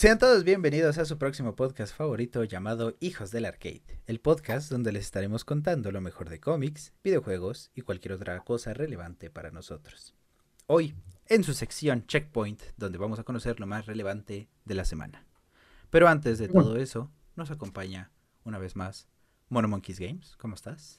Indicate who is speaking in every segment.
Speaker 1: Sean todos bienvenidos a su próximo podcast favorito llamado Hijos del Arcade, el podcast donde les estaremos contando lo mejor de cómics, videojuegos y cualquier otra cosa relevante para nosotros. Hoy, en su sección Checkpoint, donde vamos a conocer lo más relevante de la semana. Pero antes de todo eso, nos acompaña una vez más Mono Monkeys Games. ¿Cómo estás?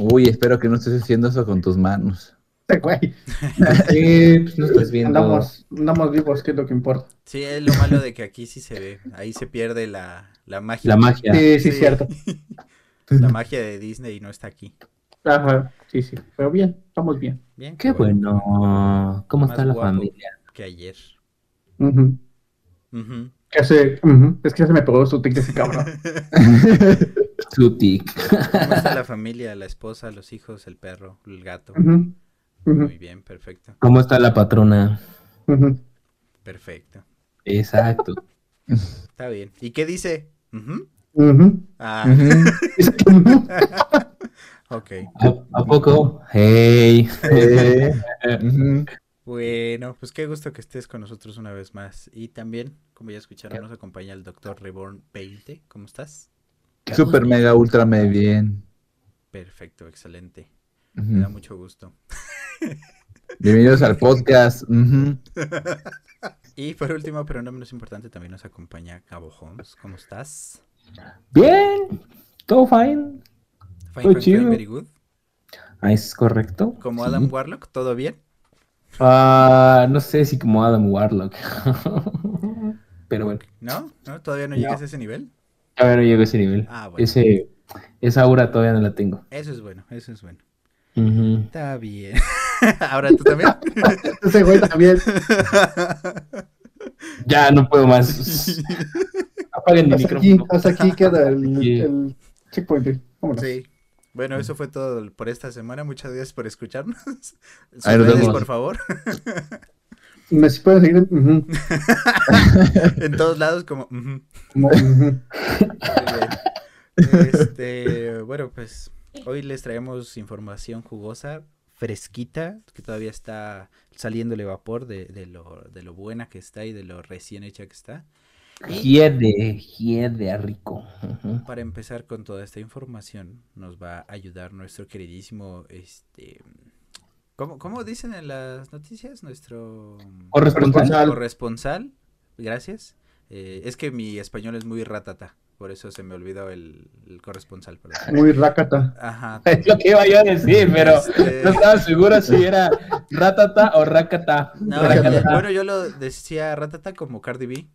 Speaker 2: Uy, espero que no estés haciendo eso con tus manos.
Speaker 3: güey.
Speaker 4: Sí, pues no estás viendo.
Speaker 3: Andamos, andamos vivos, que es lo que importa.
Speaker 1: Sí, es lo malo de que aquí sí se ve. Ahí se pierde la, la magia.
Speaker 4: La magia.
Speaker 3: Sí, sí,
Speaker 1: Sí.
Speaker 3: cierto.
Speaker 1: La magia de Disney no está aquí.
Speaker 3: Ajá, sí, sí. Pero bien, estamos bien.
Speaker 1: Bien.
Speaker 4: Qué bueno. ¿Cómo
Speaker 1: Más
Speaker 4: está la
Speaker 1: guapo.
Speaker 4: familia?
Speaker 1: Que ayer.
Speaker 3: Ujú.
Speaker 1: Ujú.
Speaker 3: Que hace, ujú, Es que ya se me pegó su tic de ese cabrón.
Speaker 4: Su tic.
Speaker 1: ¿Cómo está la familia, la esposa, los hijos, el perro, el gato? Muy bien, perfecto.
Speaker 4: ¿Cómo está la patrona?
Speaker 1: Perfecto.
Speaker 4: Exacto.
Speaker 1: Está bien. ¿Y qué dice? Ah, ok.
Speaker 4: ¿A, a poco? Hey.
Speaker 2: Ujú.
Speaker 1: Bueno, pues qué gusto que estés con nosotros una vez más. Y también, como ya escucharon, nos acompaña el doctor Reborn 20. ¿Cómo estás?
Speaker 2: Super mega ultra me bien.
Speaker 1: Perfecto, excelente. Me da mucho gusto.
Speaker 2: Bienvenidos al podcast.
Speaker 1: Y por último, pero no menos importante, también nos acompaña Cabo Holmes. ¿Cómo estás?
Speaker 4: Bien. Todo fine.
Speaker 1: Fine, fine, fine,
Speaker 4: chido.
Speaker 1: very good.
Speaker 4: Ah, ¿Es correcto?
Speaker 1: Como Adam Warlock, ¿todo bien?
Speaker 4: Ah, no sé si como Adam Warlock. Pero bueno.
Speaker 1: ¿No? ¿No? ¿Todavía no llegas a ese nivel?
Speaker 4: A ver, no llego a ese nivel.
Speaker 1: Ah, bueno.
Speaker 4: Ese, esa aura todavía no la tengo.
Speaker 1: Eso es bueno, eso es bueno. Está bien. Ahora tú también.
Speaker 3: Ese güey también.
Speaker 4: Ya no puedo más. Apaguen mi
Speaker 3: Hasta aquí,
Speaker 4: micrófono.
Speaker 3: hasta aquí queda el, checkpoint. Vámonos.
Speaker 1: Sí. Bueno, eso fue todo por esta semana. Muchas gracias por escucharnos. Sus redes, por favor.
Speaker 3: Me si pueden seguir. en-
Speaker 1: todos lados, como. Este, bueno, pues hoy les traemos información jugosa, fresquita, que todavía está saliéndole vapor de, de lo, de lo buena que está y de lo recién hecha que está.
Speaker 4: Hiede, hiede, rico. Ujú.
Speaker 1: para empezar con toda esta información, nos va a ayudar nuestro queridísimo, este, ¿cómo, cómo dicen en las noticias? Nuestro
Speaker 4: Corresponsal.
Speaker 3: Corresponsal.
Speaker 1: gracias. Eh, es que mi español es muy ratata, por eso se me olvidó el, el corresponsal. perdón.
Speaker 3: Muy rácata.
Speaker 1: Ajá.
Speaker 4: Es lo que iba yo a decir, pero
Speaker 1: Este,
Speaker 4: no estaba seguro si era ratata o rakata.
Speaker 1: no,
Speaker 4: Rakata.
Speaker 1: bueno, yo lo decía ratata como Cardi B.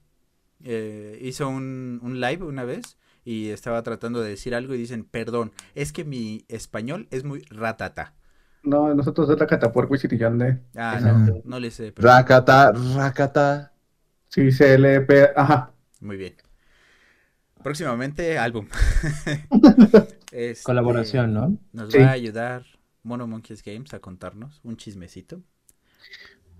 Speaker 1: Eh, hizo un, un live una vez y estaba tratando de decir algo y dicen, perdón, es que mi español es muy ratata.
Speaker 3: No, nosotros es rácata por Wisit y Yandé.
Speaker 1: Ah, no, no le sé, pero
Speaker 2: Rakata, rakata.
Speaker 3: Sí, se le pe- Ajá.
Speaker 1: muy bien. Próximamente, álbum. Este,
Speaker 4: Colaboración, ¿no?
Speaker 1: Nos
Speaker 3: Sí.
Speaker 1: va a ayudar Mono Monkeys Games a contarnos un chismecito.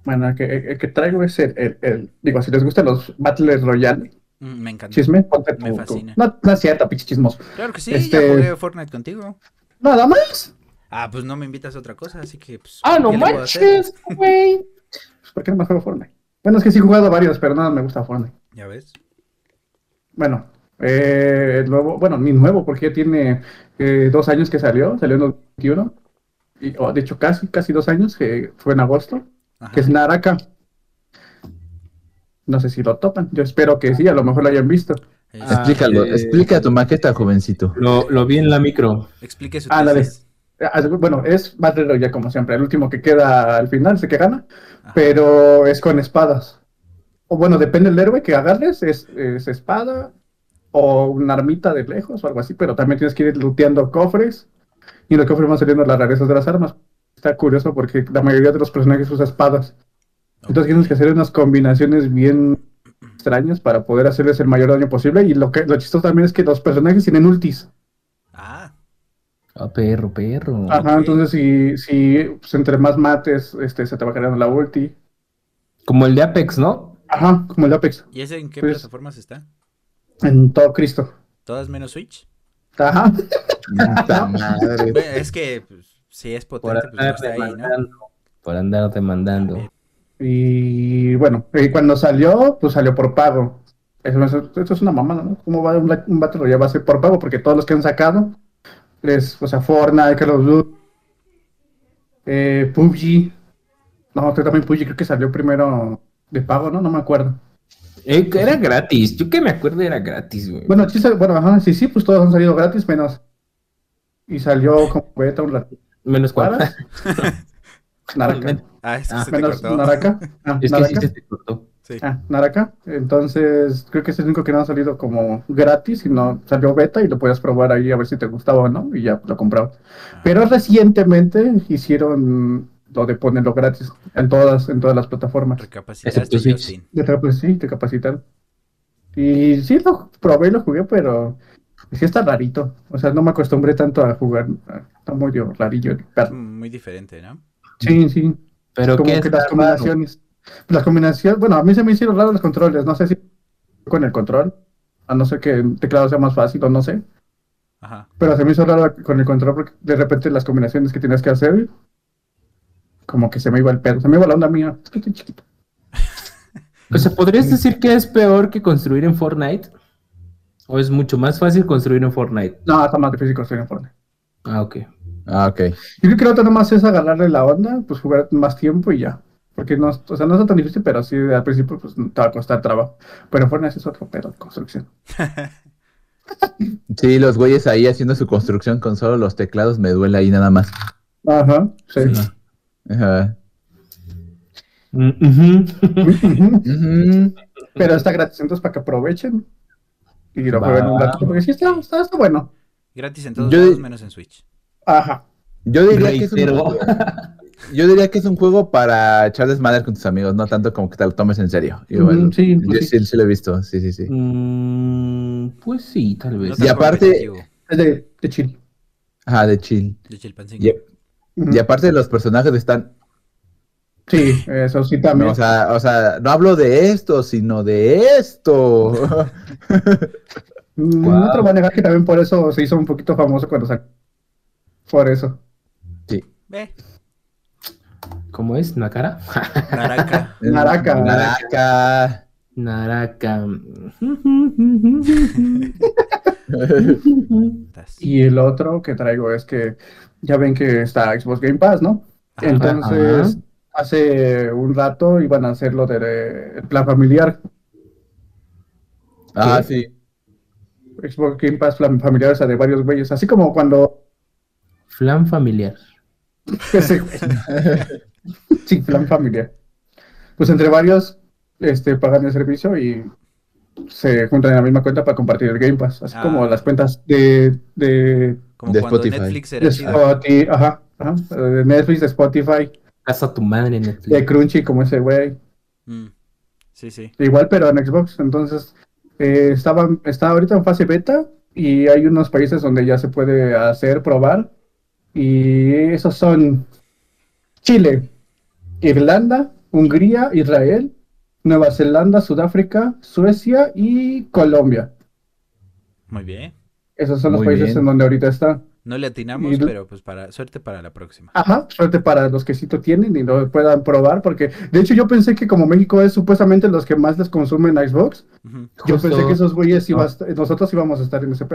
Speaker 3: Bueno, el que, el que traigo es el, el, el- Digo, si les gustan los Battles Royale,
Speaker 1: Mm, me encanta.
Speaker 3: chisme, ponte
Speaker 1: Me
Speaker 3: tu-
Speaker 1: fascina.
Speaker 3: No, no es cierto, pinche chismoso.
Speaker 1: Claro que sí,
Speaker 3: Este-
Speaker 1: ya jugué Fortnite contigo.
Speaker 3: Nada más.
Speaker 1: Ah, pues no me invitas a otra cosa, así que pues.
Speaker 3: Ah, no manches, güey. Pues, ¿Por qué no me juego Fortnite? Bueno, es que sí he jugado varios, pero nada me gusta Fortnite.
Speaker 1: Ya ves.
Speaker 3: Bueno, eh, el nuevo, bueno, ni nuevo, porque ya tiene eh, dos años que salió, salió en 2021. Y, o, de hecho, casi, casi dos años, que fue en agosto,
Speaker 1: Ajá.
Speaker 3: que es Naraka. No sé si lo topan, yo espero que sí, a lo mejor lo hayan visto.
Speaker 4: Ah,
Speaker 2: Explícalo,
Speaker 4: eh,
Speaker 2: explica tu maqueta, jovencito.
Speaker 4: Lo, lo vi en la micro.
Speaker 1: Explique su
Speaker 3: Ah, Bueno, es Battle Royale como siempre, el último que queda al final, sé que gana,
Speaker 1: Ajá.
Speaker 3: pero es con espadas. O bueno, depende del héroe que agarres, es, es espada o una armita de lejos o algo así, pero también tienes que ir looteando cofres y en los cofres van saliendo las rarezas de las armas. Está curioso porque la mayoría de los personajes usa espadas. Entonces tienes que hacer unas combinaciones bien extrañas para poder hacerles el mayor daño posible. Y lo que lo chistoso también es que los personajes tienen ultis.
Speaker 1: Ah,
Speaker 4: Ah, perro, perro.
Speaker 3: Ajá, entonces si, si pues, entre más mates, este, se te va creando la ulti.
Speaker 4: Como el de Apex, ¿no?
Speaker 3: Ajá, como el Apex.
Speaker 1: ¿y ese en qué
Speaker 3: Pues-
Speaker 1: plataformas está?
Speaker 3: En todo Cristo.
Speaker 1: ¿Todas menos Switch?
Speaker 3: Ajá.
Speaker 2: Madre.
Speaker 1: Es que pues, si es
Speaker 4: Por
Speaker 1: potente, pues no
Speaker 4: andar
Speaker 1: está ahí, ¿no?
Speaker 4: demandando. Por andar demandando.
Speaker 3: Y bueno, y cuando salió, pues salió por pago. Eso, eso- eso es una mamada, ¿no? ¿Cómo va un, un Battle Royale va a ser por pago? Porque todos los que han sacado, es, o sea, Fortnite, Call of Duty, eh, PUBG. No, creo también PUBG creo que salió primero de pago, ¿no? No me acuerdo.
Speaker 4: Eh, era gratis. Yo que me acuerdo era gratis, güey.
Speaker 3: Bueno, sí, bueno, ajá, sí, sí, pues todos han salido gratis, menos. Y salió como beta un rato.
Speaker 4: Menos cuál.
Speaker 3: ¿Cuál? Naraka.
Speaker 1: Ah, es que
Speaker 4: Ah,
Speaker 1: se te
Speaker 3: Menos
Speaker 1: cortó.
Speaker 3: Naraka. Ah,
Speaker 4: Es que sí
Speaker 3: Naraka.
Speaker 4: se te cortó.
Speaker 1: Sí.
Speaker 3: Ah, Naraka. Entonces, creo que es el único que no ha salido como gratis, sino salió beta y lo podías probar ahí a ver si te gustaba o no, y ya lo compraba. Pero recientemente hicieron lo de ponerlo gratis en todas, en todas las plataformas.
Speaker 4: Excepto Switch.
Speaker 3: Pues sí, te capacitaron. Y sí, lo probé y lo jugué, pero sí está rarito. O sea, no me acostumbré tanto a jugar. Está muy rarillo el perro.
Speaker 1: Mm, Muy diferente, ¿no?
Speaker 3: Sí, sí.
Speaker 4: Pero
Speaker 3: como
Speaker 4: qué
Speaker 3: que las combinaciones. Las combinaciones, bueno, a mí se me hicieron raros los controles, no sé si con el control, a no ser que el teclado sea más fácil o no sé,
Speaker 1: Ajá.
Speaker 3: pero se me hizo raro con el control porque de repente las combinaciones que tienes que hacer, como que se me iba el pedo, se me iba la onda mía, es que estoy chiquito.
Speaker 4: O sea, ¿podrías decir que es peor que construir en Fortnite? ¿O es mucho más fácil construir en Fortnite?
Speaker 3: No, está más difícil construir en Fortnite.
Speaker 4: Ah, ok.
Speaker 2: Ah, ok.
Speaker 3: Yo creo que lo otro nomás es agarrarle la onda, pues jugar más tiempo y ya. Porque no, o sea, no está tan difícil, pero sí al principio pues te va a costar trabajo. Pero en Fortnite es otro pedo de construcción.
Speaker 2: Sí, los güeyes ahí haciendo su construcción con solo los teclados me duele ahí nada más.
Speaker 3: Ajá, sí.
Speaker 2: Ajá.
Speaker 4: Mm.
Speaker 3: Pero está gratis, entonces para que aprovechen y lo jueguen un rato, porque sí está, está, está bueno.
Speaker 1: Gratis en todos
Speaker 2: Yo
Speaker 1: lados
Speaker 2: di-
Speaker 1: menos en Switch.
Speaker 3: Ajá.
Speaker 2: Yo diría que es un
Speaker 4: Reitero.
Speaker 2: yo diría que es un juego para echar desmadre con tus amigos, no tanto como que te lo tomes en serio.
Speaker 3: Ujú, sí,
Speaker 2: yo
Speaker 3: pues
Speaker 2: sí, sí lo he visto, sí, sí, sí.
Speaker 4: Mm, pues sí, tal
Speaker 1: No
Speaker 4: vez.
Speaker 1: tan
Speaker 2: Y aparte-
Speaker 1: competitivo,
Speaker 3: Es de, de chill.
Speaker 2: Ajá, de chill.
Speaker 1: De Chilpancingo.
Speaker 2: Y,
Speaker 3: Ujú.
Speaker 2: y aparte los personajes están,
Speaker 3: Sí, eso sí también.
Speaker 2: o sea, o sea, no hablo de esto, sino de esto.
Speaker 3: Voy a negar que también por eso se hizo un poquito famoso cuando sacó. Por eso.
Speaker 2: Sí.
Speaker 1: Ve,
Speaker 4: ¿Cómo es? ¿Nakara?
Speaker 1: Naraka.
Speaker 3: Naraka.
Speaker 2: Naraka.
Speaker 4: Naraka.
Speaker 3: Y el otro que traigo es que ya ven que está Xbox Game Pass, ¿no?
Speaker 1: Ajá.
Speaker 3: Hace un rato iban a hacer lo del plan familiar.
Speaker 2: Ah, sí.
Speaker 3: Xbox Game Pass plan familiar, o sea, de varios güeyes. Así como cuando
Speaker 4: Flan familiar.
Speaker 3: Ese sí, plan familiar. Pues entre varios este, pagan el servicio y se juntan en la misma cuenta para compartir el Game Pass. Así
Speaker 1: Ah.
Speaker 3: como las cuentas de, de,
Speaker 1: Como
Speaker 2: de
Speaker 1: cuando
Speaker 2: Spotify.
Speaker 1: Netflix
Speaker 3: de
Speaker 1: era chido.
Speaker 3: Spotify, ajá, ajá, de Netflix, de Spotify,
Speaker 4: Casa tu madre Netflix.
Speaker 3: de Crunchy, como ese güey.
Speaker 1: Mm, Sí, sí.
Speaker 3: Igual, pero en Xbox. Entonces, eh, estaba, está ahorita en fase beta y hay unos países donde ya se puede hacer, probar. Y esos son Chile, Irlanda, Hungría, Israel, Nueva Zelanda, Sudáfrica, Suecia y Colombia.
Speaker 1: Muy bien.
Speaker 3: Esos son los
Speaker 2: Muy
Speaker 3: países
Speaker 2: bien.
Speaker 3: en donde ahorita está.
Speaker 1: No le atinamos,
Speaker 3: Y-
Speaker 1: pero pues para suerte para la próxima.
Speaker 3: Ajá, suerte para los que sí lo tienen y lo puedan probar, porque de hecho yo pensé que como México es supuestamente los que más les consumen Xbox. Yo
Speaker 4: Justo.
Speaker 3: pensé que esos güeyes iba a nosotros íbamos a estar en ese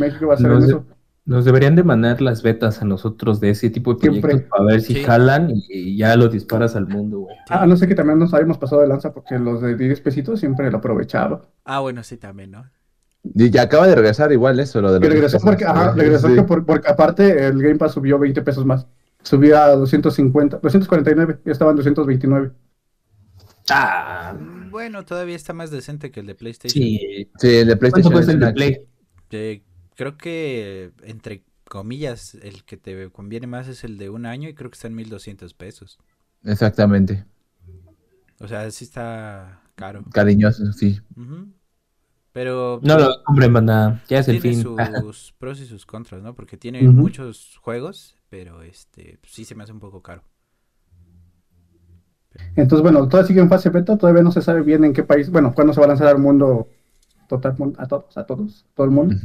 Speaker 3: México iba a estar
Speaker 4: Los
Speaker 3: en
Speaker 4: de-
Speaker 3: eso.
Speaker 4: Nos deberían de mandar las betas a nosotros de ese tipo de
Speaker 3: Siempre.
Speaker 4: proyectos para ver si
Speaker 1: Sí.
Speaker 4: jalan y, y ya lo disparas al mundo, güey.
Speaker 3: Ah, no sé que también nos habíamos pasado de lanza porque los de 10 pesitos siempre lo aprovechaba.
Speaker 1: Ah, bueno, sí, también, ¿no?
Speaker 2: Y ya acaba de regresar igual eso, lo de los
Speaker 3: regresó porque, ajá, regresó
Speaker 2: Sí.
Speaker 3: que por- porque aparte el Game Pass subió 20 pesos más. Subió a 250, 249, ya estaban 229.
Speaker 4: Ah,
Speaker 1: Bueno, todavía está más decente que el de PlayStation.
Speaker 4: sí.
Speaker 2: Sí, el de
Speaker 4: ¿Cuánto
Speaker 2: PlayStation.
Speaker 4: cuesta
Speaker 2: es
Speaker 4: el de Play?
Speaker 1: Eh, creo que, entre comillas, el que te conviene más es el de un año y creo que está en 1200 pesos.
Speaker 2: Exactamente.
Speaker 1: O sea, sí está caro.
Speaker 2: Cariñoso, sí.
Speaker 1: Ujú. Pero
Speaker 4: No lo compren, banda. Ya es el
Speaker 1: tiene
Speaker 4: fin.
Speaker 1: sus pros y sus contras, ¿no? Porque tiene muchos juegos, pero este sí se me hace un poco caro.
Speaker 3: Entonces, bueno, todavía sigue en fase beta, todavía no se sabe bien en qué país, bueno, cuándo se va a lanzar al mundo total, a todos, a todos, todo el mundo.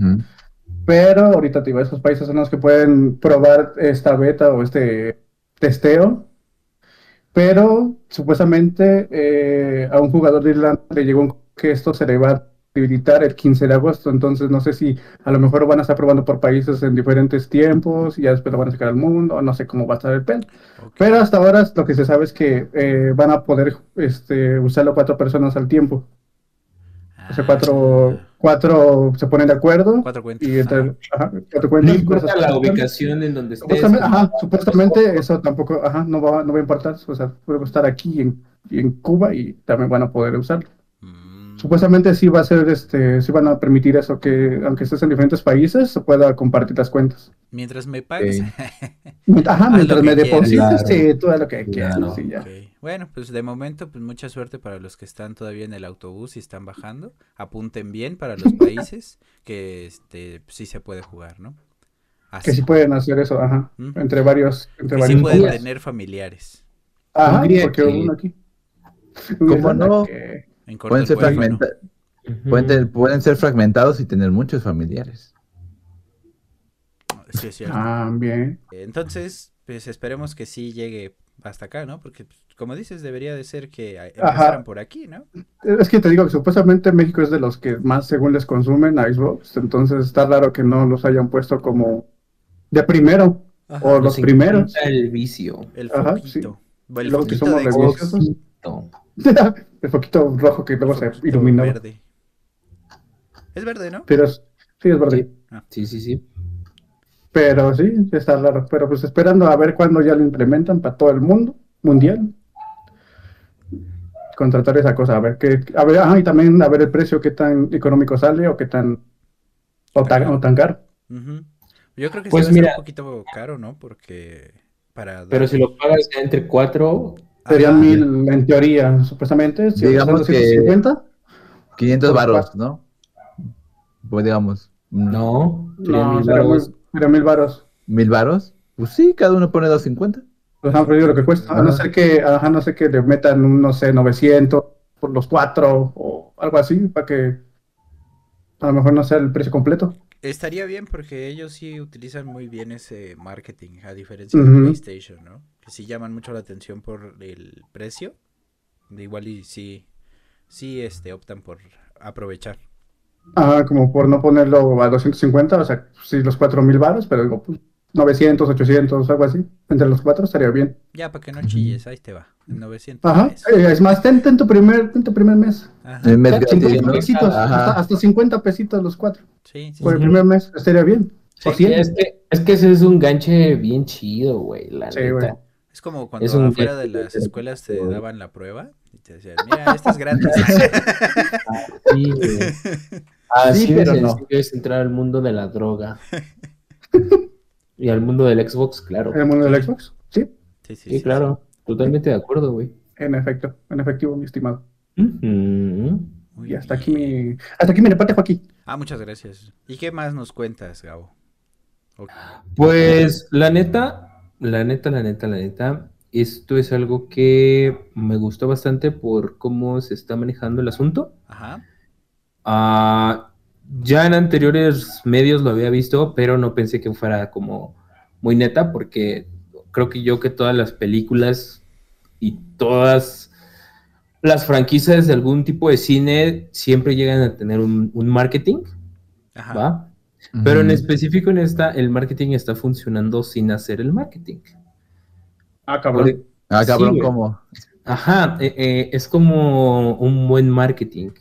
Speaker 3: Pero ahorita digo, esos países son los que pueden probar esta beta o este testeo. Pero supuestamente eh, a un jugador de Irlanda le llegó un- que esto se le va a habilitar el 15 de agosto. Entonces no sé si a lo mejor van a estar probando por países en diferentes tiempos y ya después lo van a sacar al mundo. No sé cómo va a estar el pedo.
Speaker 1: Ok.
Speaker 3: Pero hasta ahora lo que se sabe es que eh, van a poder este, usarlo cuatro personas al tiempo. O sea, cuatro,
Speaker 1: Ah,
Speaker 3: cuatro se ponen de acuerdo.
Speaker 1: cuatras cuentas.
Speaker 3: Y entre,
Speaker 1: ajá.
Speaker 3: ajá, cuatro
Speaker 4: No
Speaker 3: cuentas,
Speaker 4: importa
Speaker 3: esas
Speaker 4: la
Speaker 3: cuatro
Speaker 4: ubicación en donde estés.
Speaker 3: Supuestamente, ajá, supuestamente eso tampoco, ajá, no va, no va a importar. O sea, puede estar aquí en, en Cuba y también van a poder usarlo. Supuestamente sí va a ser, este, sí van a permitir eso, que aunque estés en diferentes países, se pueda compartir las cuentas.
Speaker 1: Mientras me pagues.
Speaker 3: Ajá, mientras me deposites,
Speaker 4: Claro.
Speaker 3: sí, todo lo que quieras,
Speaker 4: Claro.
Speaker 3: sí, ya.
Speaker 1: Ok. Bueno, pues de momento, pues mucha suerte para los que están todavía en el autobús y están bajando. Apunten bien para los países que este sí se puede jugar, ¿no?
Speaker 3: Que sí pueden hacer eso, ajá, entre varios, entre
Speaker 1: Que sí
Speaker 3: varios
Speaker 1: pueden tener familiares.
Speaker 3: Ajá, porque uno aquí.
Speaker 2: ¿Cómo no?
Speaker 3: Que-
Speaker 1: En corto
Speaker 2: Pueden
Speaker 1: el
Speaker 2: ser, fragmenta- pueden, tener- pueden ser fragmentados y tener muchos familiares.
Speaker 1: Sí, es cierto.
Speaker 3: Ah, bien.
Speaker 1: Entonces, pues esperemos que sí llegue hasta acá, ¿no? Porque, pues, como dices, debería de ser que
Speaker 3: Ajá.
Speaker 1: empezaran por aquí, ¿no?
Speaker 3: Es que te digo que supuestamente México es de los que más según les consumen Xbox, entonces está raro que no los hayan puesto como de primero o los
Speaker 4: Nos
Speaker 3: primeros.
Speaker 4: El vicio.
Speaker 1: El
Speaker 3: Ajá,
Speaker 1: foquito. El
Speaker 3: Luego que somos
Speaker 1: de.
Speaker 3: El poquito rojo que luego se iluminó.
Speaker 1: verde. Es verde, ¿no?
Speaker 3: Pero es- sí, es verdad.
Speaker 4: Sí, sí, sí.
Speaker 3: Pero sí, está raro. Pero pues esperando a ver cuándo ya lo implementan para todo el mundo, mundial. Contratar esa cosa, a ver qué, a ver, ajá, y también a ver el precio, qué tan económico sale o qué tan, o tan, o tan caro.
Speaker 1: Yo creo que
Speaker 4: Pues
Speaker 1: sí va a ser
Speaker 4: mira.
Speaker 1: un poquito caro, ¿no? Porque para
Speaker 4: Pero si lo pagas ya entre cuatro,
Speaker 3: Serían
Speaker 1: Ajá.
Speaker 3: mil en teoría, supuestamente. Si
Speaker 2: Digamos que-
Speaker 3: 250,
Speaker 2: 500
Speaker 3: Por
Speaker 2: varos, ¿no? Pues digamos. mm,
Speaker 4: no. serían
Speaker 3: no,
Speaker 4: mil
Speaker 3: sería muy-
Speaker 4: varos.
Speaker 3: sería mil varos.
Speaker 2: ¿Mil varos? Pues sí, cada uno pone 250.
Speaker 3: Pues han perdido lo que cuesta. A no ser que, ajá, no sé que le metan un, no sé, 900 por los cuatro o algo así, para que a lo mejor no sea el precio completo.
Speaker 1: Estaría bien porque ellos sí utilizan muy bien ese marketing, a diferencia de. PlayStation, ¿no? Que sí llaman mucho la atención por el precio. De igual y sí, sí este, optan por aprovechar.
Speaker 3: Ajá, como por no ponerlo a 250, o sea, sí, los 4000 varos, pero digo, pues 900, 800, algo así. Entre los cuatro estaría bien.
Speaker 1: Ya, para que no chilles, ahí te va. en 900
Speaker 3: Ajá,
Speaker 1: pesos.
Speaker 3: es más, ten, ten tu primer, ten tu primer mes.
Speaker 1: Ajá.
Speaker 2: El mes gratis,
Speaker 3: 50
Speaker 2: ¿no?
Speaker 3: pesitos,
Speaker 2: Ajá.
Speaker 3: hasta, hasta 50 pesitos los cuatro.
Speaker 1: Sí, sí,
Speaker 3: Por el primer mes, estaría bien.
Speaker 1: Sí,
Speaker 3: 100.
Speaker 4: Es que, es que ese es un ganche bien chido, güey, la
Speaker 3: Sí,
Speaker 4: neta.
Speaker 3: güey.
Speaker 1: Es como cuando
Speaker 4: Es un
Speaker 1: afuera de las escuelas te daban la prueba y te decían, mira, esta es gratis.
Speaker 4: Sí, güey. Así
Speaker 3: Sí,
Speaker 4: de
Speaker 3: pero no.
Speaker 4: sencillo es entrar al mundo de la droga. y al mundo del Xbox, claro.
Speaker 3: En el mundo del Xbox. Sí,
Speaker 1: Sí, sí,
Speaker 4: Sí,
Speaker 1: sí,
Speaker 4: claro. Totalmente de acuerdo, güey.
Speaker 3: en efecto, en efectivo, mi estimado.
Speaker 4: Ujú.
Speaker 1: Muy
Speaker 3: Y hasta aquí mi, hasta aquí mi reporte, Joaquín.
Speaker 1: Ah, muchas gracias. ¿Y qué más nos cuentas, Gabo?
Speaker 4: Pues la neta, la neta, la neta, la neta, esto es algo que me gustó bastante por cómo se está manejando el asunto.
Speaker 1: Ajá.
Speaker 4: Ah, ya en anteriores medios lo había visto, pero no pensé que fuera como muy neta, porque creo que yo que todas las películas y todas las franquicias de algún tipo de cine siempre llegan a tener un, un marketing,
Speaker 1: Ajá.
Speaker 4: ¿va? Pero en específico en esta, el marketing está funcionando sin hacer el marketing.
Speaker 3: Ah,
Speaker 4: Por-
Speaker 2: Ah, cabrón,
Speaker 4: Sí.
Speaker 2: ¿cómo?
Speaker 4: Ajá, eh, eh, es como un buen marketing.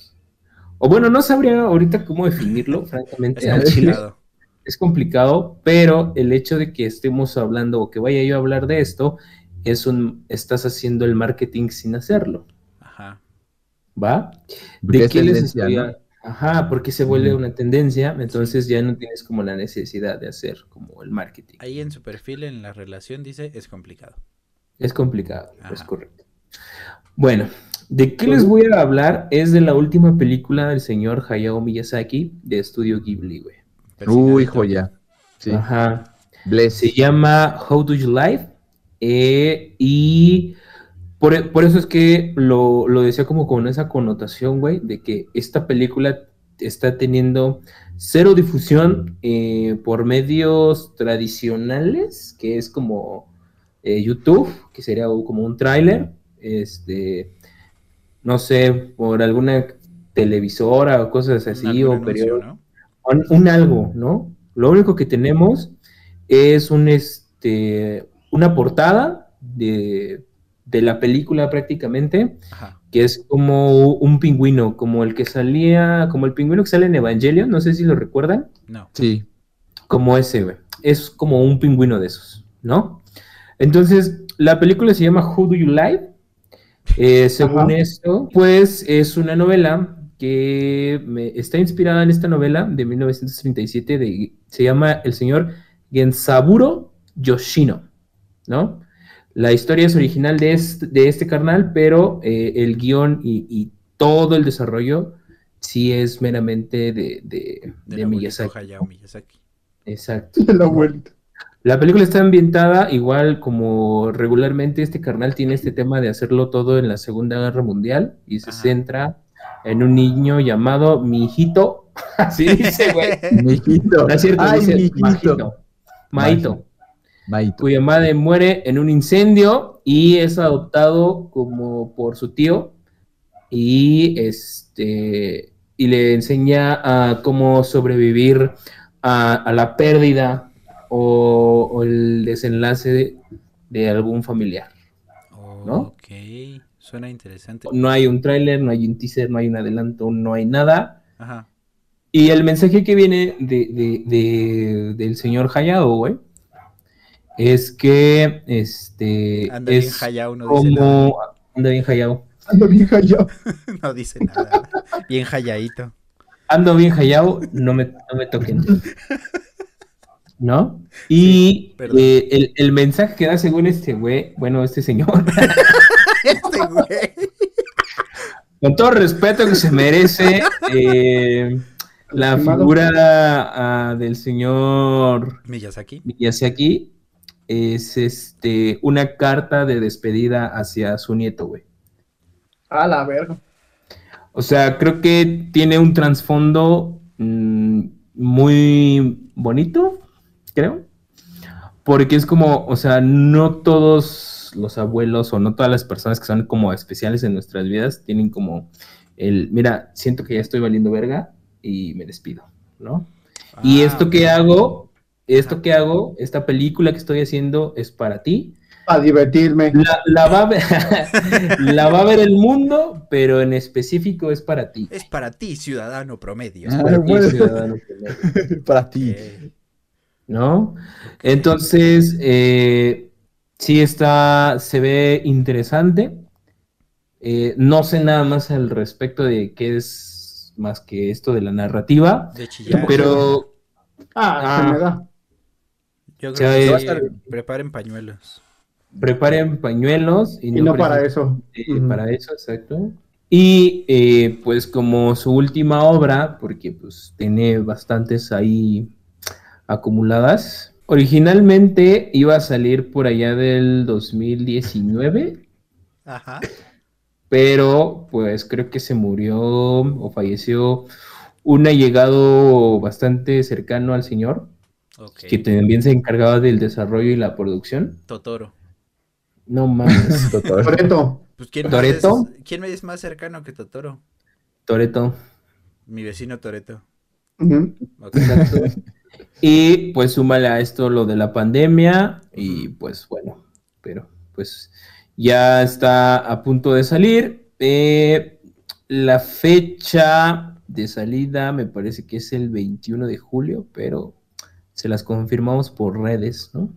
Speaker 4: O bueno, no sabría ahorita cómo definirlo, francamente.
Speaker 1: Es complicado.
Speaker 4: es complicado, pero el hecho de que estemos hablando o que vaya yo a hablar de esto es un estás haciendo el marketing sin hacerlo,
Speaker 1: Ajá.
Speaker 4: ¿va?
Speaker 2: Porque
Speaker 4: ¿De
Speaker 2: es
Speaker 4: qué les estoy
Speaker 2: ¿no?
Speaker 4: a- Ajá, porque se vuelve una tendencia, entonces ya no tienes como la necesidad de hacer como el marketing.
Speaker 1: Ahí en su perfil en la relación dice es complicado.
Speaker 4: Es complicado, es
Speaker 1: Ajá.
Speaker 4: correcto. Bueno, ¿de qué les voy a hablar? Es de la última película del señor Hayao Miyazaki de Estudio Ghibli, güey.
Speaker 2: Uy, joya. Sí.
Speaker 4: Ajá.
Speaker 2: Bless.
Speaker 4: Se llama How Do You Live? Eh, y por, e, por eso es que lo, lo decía como con esa connotación, güey, de que esta película está teniendo cero difusión eh, por medios tradicionales, que es como eh, YouTube, que sería como un tráiler, este, no sé, por alguna televisora o cosas así, o periódico, un, un, algo, ¿no? Lo único que tenemos es un, este, una portada de, de la película prácticamente, Ajá que es como un pingüino, como el que salía, como el pingüino que sale en Evangelion, no sé si lo recuerdan.
Speaker 1: No.
Speaker 2: Sí.
Speaker 4: Como ese. Es como un pingüino de esos, ¿no? Entonces, la película se llama Who Do You Like? Eh, según esto, pues es una novela que me, está inspirada en esta novela de 1937, de, se llama El señor Gensaburo Yoshino, ¿no? La historia es original de este, de este carnal, pero eh, el guion y, todo el desarrollo sí es meramente de, de, Miyazaki.
Speaker 1: Miyazaki.
Speaker 4: Exacto.
Speaker 3: La
Speaker 4: La película está ambientada igual como regularmente este carnal tiene este tema de hacerlo todo en la Segunda Guerra Mundial y se centra en un niño llamado Mijito. Así dice, güey.
Speaker 2: Mijito.
Speaker 4: No es cierto,
Speaker 2: Ay,
Speaker 4: dice
Speaker 2: mijito.
Speaker 4: Maito cuya madre muere en un incendio y es adoptado como por su tío y este y le enseña a cómo sobrevivir a, la pérdida o, el desenlace de, algún familiar. ¿no?
Speaker 1: Ok, suena interesante.
Speaker 4: No hay un tráiler, no hay un teaser, no hay un adelanto, no hay nada. Y el mensaje que viene de, del señor Hayao, güey, es que este
Speaker 1: anda
Speaker 4: es
Speaker 1: bien hallado, no
Speaker 4: como...
Speaker 1: dice nada.
Speaker 4: anda bien hallado.
Speaker 3: Ando bien hallado.
Speaker 1: no dice nada. Bien halladito.
Speaker 4: Ando bien hallado, no me, no me toquen. ¿No? Y eh, el, el, mensaje que da según este güey, bueno, este señor.
Speaker 1: este güey.
Speaker 4: Con todo respeto que se merece, eh, la figura uh, del señor
Speaker 1: Miyazaki.
Speaker 4: Miyazaki es este una carta de despedida hacia su nieto, güey.
Speaker 3: A la verga.
Speaker 4: O sea, creo que tiene un trasfondo mmm, muy bonito, creo. Porque es como, o sea, no todos los abuelos o no todas las personas que son como especiales en nuestras vidas tienen como el, mira, siento que ya estoy valiendo verga y me despido, ¿no? y ah, esto que hago esto que hago, esta película que estoy haciendo es para ti.
Speaker 3: Para divertirme.
Speaker 4: La, va a ver, la va a ver el mundo, pero en específico es para ti.
Speaker 1: Es para ti, ciudadano promedio.
Speaker 2: Ah, para, ti, ciudadano promedio. para ti.
Speaker 4: ¿No? Entonces, eh, sí está, se ve interesante. Eh, no sé nada más al respecto de qué es más que esto de la narrativa.
Speaker 1: De chillar.
Speaker 4: Pero.
Speaker 3: Ah, ah, me da.
Speaker 1: Yo creo que preparen pañuelos.
Speaker 4: Preparen pañuelos.
Speaker 3: Y no, para eso.
Speaker 4: Eh, para eso, exacto. Y eh, pues como su última obra, porque pues tiene bastantes ahí acumuladas, originalmente iba a salir por allá del 2019.
Speaker 1: Ajá.
Speaker 4: Pero pues creo que se murió o falleció un allegado bastante cercano al señor que también se encargaba del desarrollo y la producción.
Speaker 1: Totoro.
Speaker 4: No mames,
Speaker 3: Totoro. Toreto.
Speaker 1: Pues, ¿quién, ¿Toreto? Es, ¿Quién es más cercano que Totoro?
Speaker 4: Toreto.
Speaker 1: Mi vecino Toreto.
Speaker 4: y pues súmale a esto lo de la pandemia y pues bueno, pero pues ya está a punto de salir. Eh, la fecha de salida me parece que es el 21 de julio, pero se las confirmamos por redes, ¿no?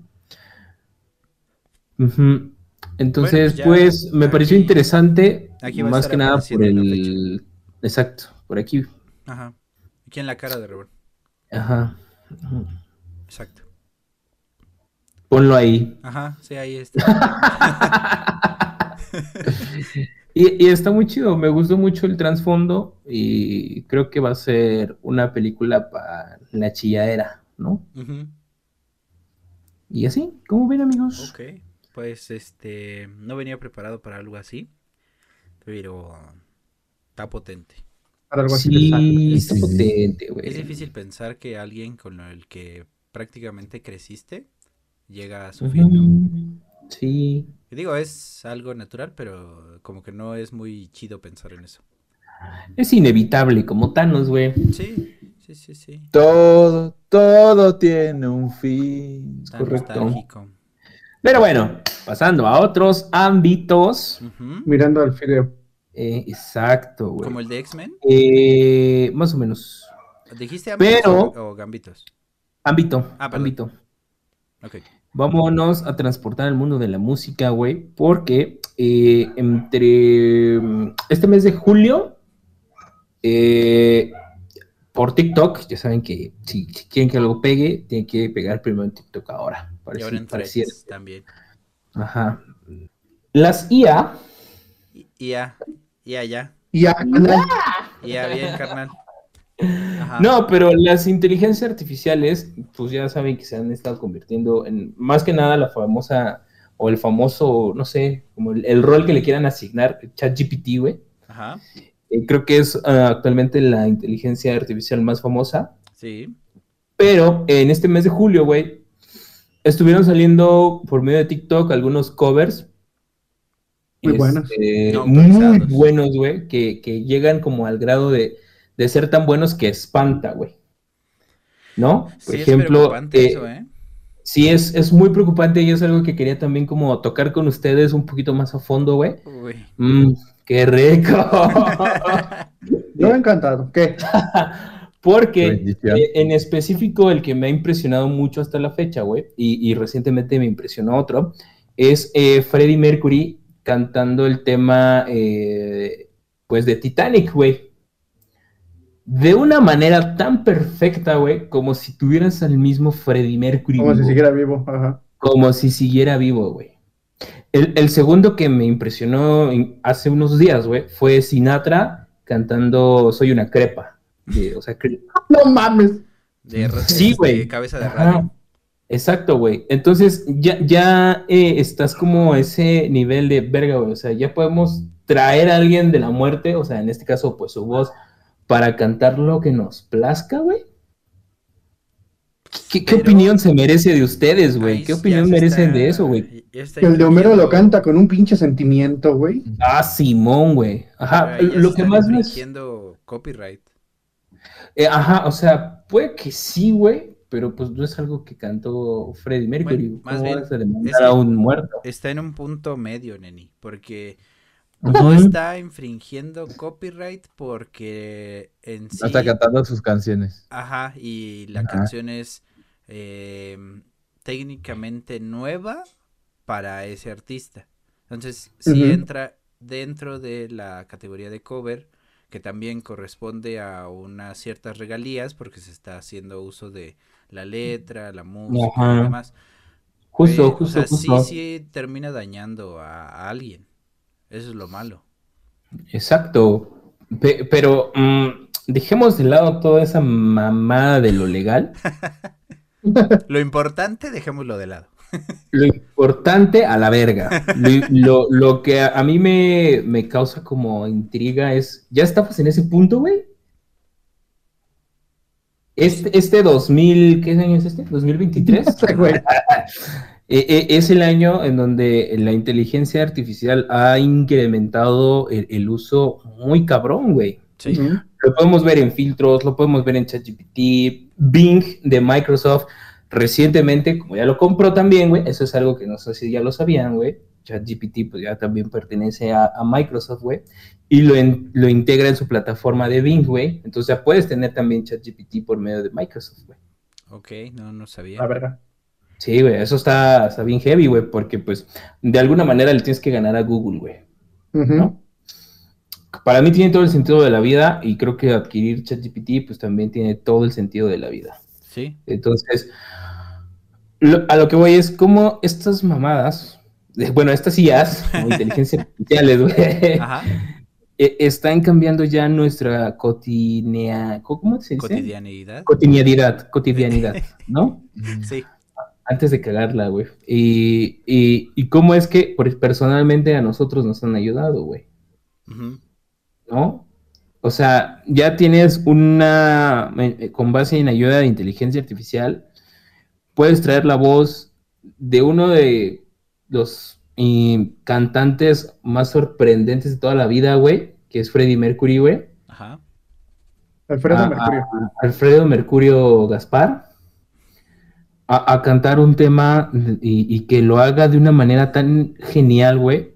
Speaker 4: Entonces, pues, me pareció interesante, más que nada por el... Exacto, por aquí.
Speaker 1: Ajá. Aquí en la cara de Robert.
Speaker 4: Ajá.
Speaker 1: Exacto.
Speaker 4: Ponlo ahí.
Speaker 1: Ajá, sí, ahí está.
Speaker 4: y, y, está muy chido, me gustó mucho el trasfondo y creo que va a ser una película para la chilladera. ¿no? Y así, ¿cómo ven amigos?
Speaker 1: Ok, pues este, no venía preparado para algo así, pero está potente.
Speaker 3: Para algo así. sale.
Speaker 4: Sí, potente,
Speaker 1: Es
Speaker 4: güey.
Speaker 1: difícil pensar que alguien con el que prácticamente creciste llega a su fin, ¿no?
Speaker 4: Sí.
Speaker 1: Y digo, es algo natural, pero como que no es muy chido pensar en eso.
Speaker 4: Es inevitable, como Thanos, güey.
Speaker 1: Sí, sí, sí, sí.
Speaker 2: Todo, todo tiene un fin.
Speaker 1: Tan
Speaker 4: correcto.
Speaker 1: nostálgico.
Speaker 4: Pero bueno, pasando a otros ámbitos.
Speaker 3: Mirando al fideo.
Speaker 4: Eh, exacto, güey.
Speaker 1: Como el de X-Men.
Speaker 4: Eh, más o menos.
Speaker 1: ¿Dijiste ámbitos
Speaker 4: Pero-
Speaker 1: o, o gambitos?
Speaker 4: Ámbito,
Speaker 1: Ah,
Speaker 4: ámbito.
Speaker 1: Ok.
Speaker 4: Vámonos a transportar al mundo de la música, güey, porque eh, entre mm, este mes de julio, eh, por TikTok, ya saben que si, si quieren que algo pegue, tiene que pegar primero en TikTok ahora.
Speaker 1: Y ahora en también.
Speaker 4: Ajá. Las IA,
Speaker 1: y ya, ya, ya.
Speaker 3: Y ya,
Speaker 1: bien, carnal. Ajá.
Speaker 4: no, pero las inteligencias artificiales, pues ya saben que se han estado convirtiendo en más que nada la famosa o el famoso, no sé, como el, el rol que le quieran asignar, ChatGPT, güey.
Speaker 1: Ajá.
Speaker 4: Eh, creo que es ah, actualmente la inteligencia artificial más famosa.
Speaker 1: Sí.
Speaker 4: Pero en este mes de julio, güey, estuvieron saliendo por medio de TikTok algunos covers.
Speaker 3: Muy buenos.
Speaker 4: este,
Speaker 1: No
Speaker 4: muy buenos, güey, que, que llegan como al grado de, de ser tan buenos que espanta, güey. ¿No? Por
Speaker 1: Sí,
Speaker 4: ejemplo,
Speaker 1: es preocupante
Speaker 4: eh,
Speaker 1: eso, ¿eh?
Speaker 4: sí, es, es muy preocupante y es algo que quería también como tocar con ustedes un poquito más a fondo, güey.
Speaker 1: Uy.
Speaker 4: Mm, ¡Qué rico!
Speaker 3: Yo encantado. ¿Qué?
Speaker 4: Porque eh, en específico el que me ha impresionado mucho hasta la fecha, güey, y, y recientemente me impresionó otro, es eh, Freddie Mercury cantando el tema, eh, pues, de Titanic, güey. De una manera tan perfecta, güey, como si tuvieras al mismo Freddie Mercury.
Speaker 3: Como si siguiera vivo. Ajá.
Speaker 4: Como si siguiera vivo, güey. El, el segundo que me impresionó en- hace unos días, güey, fue Sinatra cantando Soy una crepa. de- o sea, cre-
Speaker 3: No mames.
Speaker 1: De,
Speaker 4: Sí,
Speaker 1: de
Speaker 4: güey.
Speaker 1: cabeza de
Speaker 4: Ajá.
Speaker 1: radio.
Speaker 4: Exacto, güey. Entonces ya, ya eh, estás como a ese nivel de verga, güey. O sea, ya podemos traer a alguien de la muerte, o sea, en este caso, pues su voz, para cantar lo que nos plazca, güey. ¿Qué, qué
Speaker 1: Pero-
Speaker 4: opinión se merece de ustedes, güey? ¿Qué opinión merecen
Speaker 1: está-
Speaker 4: de eso, güey?
Speaker 3: El de Homero lo canta con un pinche sentimiento, güey.
Speaker 4: Ah, Simón, güey. Ajá,
Speaker 1: ya
Speaker 4: lo que más me...
Speaker 1: copyright.
Speaker 4: Eh, ajá, o sea, puede que sí, güey, pero pues no es algo que cantó Freddie Mercury.
Speaker 1: Bueno, más
Speaker 4: ¿Cómo
Speaker 1: bien, es que-
Speaker 4: a un muerto?
Speaker 1: Está en un punto medio, Neni, porque no está infringiendo copyright porque en sí...
Speaker 2: No está cantando sus canciones.
Speaker 1: Ajá, y la
Speaker 2: Ajá.
Speaker 1: canción es eh, técnicamente nueva para ese artista. Entonces, sí
Speaker 3: Ujú.
Speaker 1: entra dentro de la categoría de cover, que también corresponde a unas ciertas regalías, porque se está haciendo uso de la letra, la música
Speaker 4: Ajá.
Speaker 1: y demás.
Speaker 4: Justo,
Speaker 1: Eh, o
Speaker 4: justo,
Speaker 1: sea,
Speaker 4: justo.
Speaker 1: sí, sí termina dañando a, a alguien. Eso es lo malo.
Speaker 4: Exacto. Pe- pero mm, dejemos de lado toda esa mamada de lo legal.
Speaker 1: Lo importante, dejémoslo de lado.
Speaker 4: Lo importante a la verga. Lo, lo- lo que a, a mí me, me causa como intriga es, ¿ya estamos en ese punto, güey? Este, este 2000, ¿qué año es este? ¿2023?
Speaker 3: Sí, güey.
Speaker 4: Eh, eh, es el año en donde la inteligencia artificial ha incrementado el, el uso muy cabrón, güey.
Speaker 1: Sí.
Speaker 4: Lo podemos ver en filtros, lo podemos ver en ChatGPT, Bing de Microsoft. Recientemente, como ya lo compró también, güey, eso es algo que no sé si ya lo sabían, güey. ChatGPT, pues ya también pertenece a, a Microsoft, güey. Y lo, en- lo integra en su plataforma de Bing, güey. Entonces ya puedes tener también ChatGPT por medio de Microsoft, güey.
Speaker 1: Ok, no, no sabía.
Speaker 3: La verga.
Speaker 4: Sí, güey, eso está, está bien heavy, güey, porque pues de alguna manera le tienes que ganar a Google, güey. ¿no? Para mí tiene todo el sentido de la vida y creo que adquirir ChatGPT pues también tiene todo el sentido de la vida.
Speaker 1: Sí.
Speaker 4: Entonces, lo- a lo que voy es como estas mamadas, bueno, estas IAs, como inteligencias artificiales, güey,
Speaker 1: Ajá.
Speaker 4: Están cambiando ya nuestra cotinea, ¿cómo se dice?
Speaker 1: Cotidianidad.
Speaker 4: Cotidianidad, cotidianidad, ¿no?
Speaker 1: Sí.
Speaker 4: Antes de cagarla, güey. Y, y, y cómo es que personalmente a nosotros nos han ayudado, güey. ¿no? O sea, ya tienes una, eh, con base en ayuda de inteligencia artificial, puedes traer la voz de uno de los eh, cantantes más sorprendentes de toda la vida, güey, que es Freddie Mercury, güey.
Speaker 1: Ajá.
Speaker 3: Alfredo
Speaker 4: a-
Speaker 3: Mercurio.
Speaker 4: a- Alfredo Mercurio Gaspar a, a cantar un tema y, y que lo haga de una manera tan genial, güey,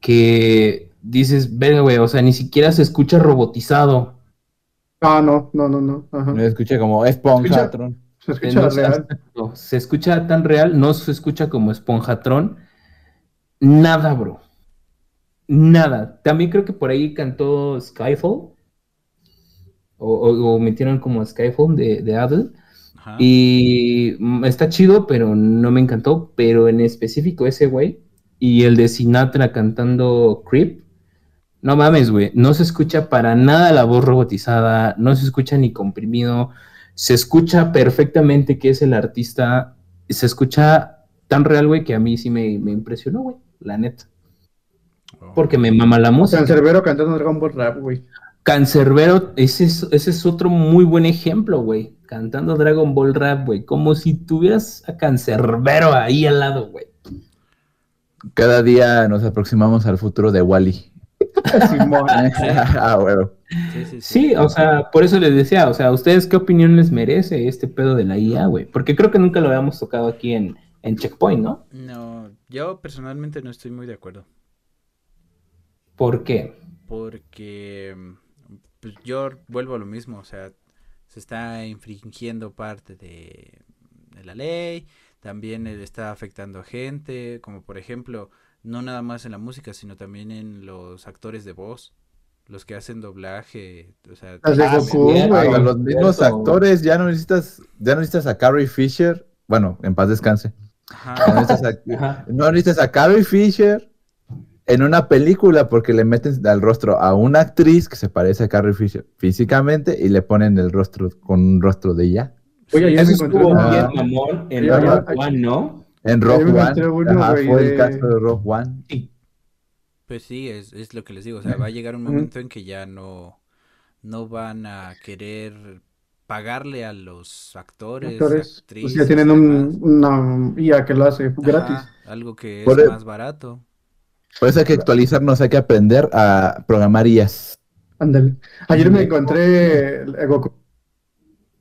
Speaker 4: que dices, verga, güey, o sea, ni siquiera se escucha robotizado.
Speaker 3: Ah, no, no, no, no. Ajá.
Speaker 2: Me escuché como Esponjatron.
Speaker 3: Se escucha
Speaker 4: No sé,
Speaker 3: real.
Speaker 4: no, se escucha tan real, no se escucha como esponjatrón. Nada, bro. Nada. También creo que por ahí cantó Skyfall. O, o- o metieron como Skyfall de, de.
Speaker 1: Ajá.
Speaker 4: Y mm, está chido, pero no me encantó. Pero en específico ese güey y el de Sinatra cantando Creep. No mames, güey. No se escucha para nada la voz robotizada. No se escucha ni comprimido. Se escucha perfectamente que es el artista. Se escucha tan real, güey, que a mí sí me, me impresionó, güey. La neta.
Speaker 1: Oh.
Speaker 4: Porque me mama la música.
Speaker 3: Cancerbero cantando Dragon Ball Rap, güey.
Speaker 4: Cancerbero, ese es, ese es otro muy buen ejemplo, güey. Cantando Dragon Ball Rap, güey. Como si tuvieras a Cancerbero ahí al lado, güey.
Speaker 2: Cada día nos aproximamos al futuro de Wally.
Speaker 3: Simón.
Speaker 2: ah, bueno.
Speaker 1: Sí, sí, sí.
Speaker 4: Sí, o sea, por eso les decía, o sea, ¿ustedes qué opinión les merece este pedo de la IA, güey? Porque creo que nunca lo habíamos tocado aquí en, en Checkpoint, ¿no?
Speaker 1: No, yo personalmente no estoy muy de acuerdo.
Speaker 4: ¿Por qué?
Speaker 1: Porque pues, yo vuelvo a lo mismo, o sea, se está infringiendo parte de, de la ley, también está afectando a gente, como por ejemplo, no nada más en la música, sino también en los actores de voz, los que hacen doblaje, o sea,
Speaker 3: de Goku, güey.
Speaker 2: Los mismos actores ya no necesitas, ya no necesitas a Carrie Fisher. Bueno, en paz descanse.
Speaker 1: Ajá,
Speaker 2: No necesitas a, no Carrie Fisher en una película porque le meten al rostro a una actriz que se parece a Carrie Fisher físicamente y le ponen el rostro con un rostro de ella.
Speaker 3: Oye, ayer
Speaker 4: Eso
Speaker 3: me encontré
Speaker 4: estuvo
Speaker 3: una-
Speaker 4: bien mamón en Rogue One, ¿no?
Speaker 2: En
Speaker 3: Yo
Speaker 2: Rogue One. Ajá, fue el caso de Rogue One.
Speaker 1: pues sí, es, es lo que les digo, o sea, va a llegar un momento en que ya no, no van a querer pagarle a los actores,
Speaker 3: actores,
Speaker 1: actrices,
Speaker 3: pues ya tienen un, una IA que lo hace gratis.
Speaker 1: Ajá, algo que es
Speaker 2: Por el-
Speaker 1: más barato.
Speaker 2: Por eso hay que actualizarnos, hay que aprender a programar IAs.
Speaker 3: Ándale. Ayer me encontré el Goku.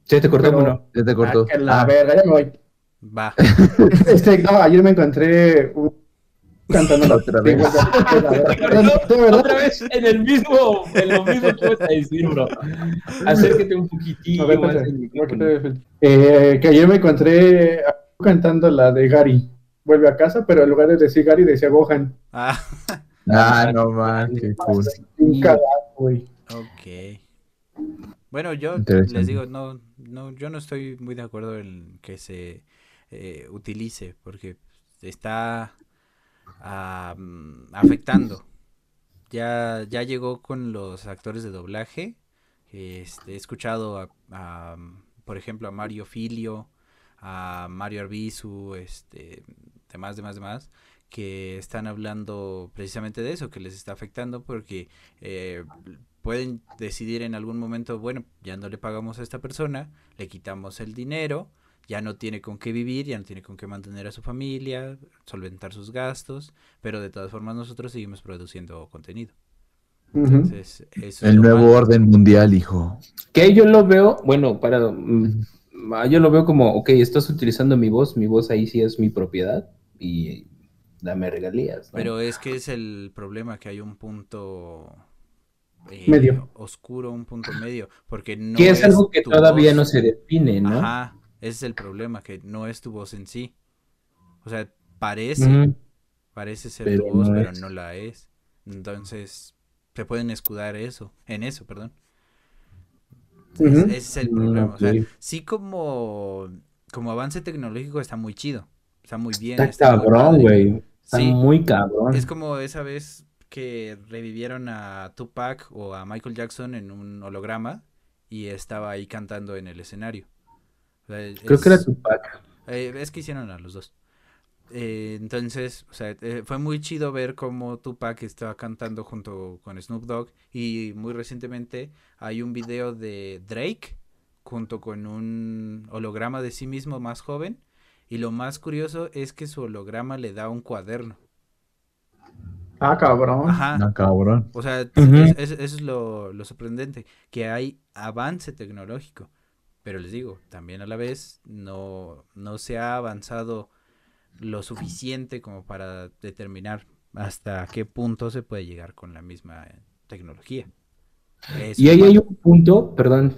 Speaker 4: Sí, te cortó uno.
Speaker 2: Ya te cortó.
Speaker 3: Ah, que la
Speaker 2: Ah,
Speaker 3: verga, ya me voy.
Speaker 1: Va.
Speaker 3: Este, no, ayer me encontré un cantando la
Speaker 2: Otra vez.
Speaker 3: De verdad.
Speaker 4: Otra vez en el mismo, en lo mismo que a decir, bro. Acércate un poquitillo
Speaker 3: A ver,
Speaker 4: más
Speaker 3: eh, que ayer me encontré cantando la de Gary. Vuelve a casa, pero en lugar de decir Gary decía Gohan.
Speaker 1: Ah,
Speaker 2: Ah, no man, qué cool.
Speaker 3: Un güey.
Speaker 1: ok. Bueno, yo les digo, no, no, yo no estoy muy de acuerdo en que se eh, utilice, porque está ah, mm, afectando. Ya, ya llegó con los actores de doblaje. Este, he escuchado a, a, por ejemplo, a Mario Filio, a Mario Arbizu, este, demás, demás, demás, que están hablando precisamente de eso, que les está afectando porque eh, pueden decidir en algún momento, bueno, ya no le pagamos a esta persona, le quitamos el dinero, ya no tiene con qué vivir, ya no tiene con qué mantener a su familia, solventar sus gastos, pero de todas formas nosotros seguimos produciendo contenido. Entonces, eso
Speaker 2: El nuevo
Speaker 1: malo.
Speaker 2: orden mundial, hijo.
Speaker 4: Que yo lo veo, bueno, para. mm, ah, Yo lo veo como, ok, estás utilizando mi voz, mi voz ahí sí es mi propiedad y dame regalías. ¿no?
Speaker 1: Pero es que es el problema, que hay un punto eh,
Speaker 3: Medio.
Speaker 1: oscuro, un punto medio, porque no
Speaker 4: que es algo que todavía
Speaker 1: voz.
Speaker 4: no se define, ¿no?
Speaker 1: Ajá, ese es el problema, que no es tu voz en sí. O sea, parece, parece ser
Speaker 2: Pero
Speaker 1: tu voz,
Speaker 2: no
Speaker 1: pero
Speaker 2: es.
Speaker 1: no la es. Entonces, se pueden escudar eso, en eso, perdón. Ese es el
Speaker 4: Mm,
Speaker 1: problema. O sea, sí como, como avance tecnológico está muy chido. Está muy bien.
Speaker 4: Está cabrón, güey. Está
Speaker 1: Sí.
Speaker 4: muy cabrón.
Speaker 1: Es como esa vez que revivieron a Tupac o a Michael Jackson en un holograma y estaba ahí cantando en el escenario.
Speaker 4: Creo que era Tupac.
Speaker 1: eh, es que hicieron a los dos. eh, entonces, o sea, eh, fue muy chido ver cómo Tupac estaba cantando junto con Snoop Dogg. Y muy recientemente hay un video de Drake junto con un holograma de sí mismo más joven. Y lo más curioso es que su holograma le da un cuaderno.
Speaker 3: Ah, cabrón.
Speaker 1: Ajá.
Speaker 2: No, cabrón.
Speaker 1: O sea,
Speaker 4: Ujú.
Speaker 1: es- es- eso es lo, lo sorprendente, que hay avance tecnológico. Pero les digo, también a la vez no, no se ha avanzado lo suficiente como para determinar hasta qué punto se puede llegar con la misma tecnología.
Speaker 4: Y ahí hay un punto, perdón,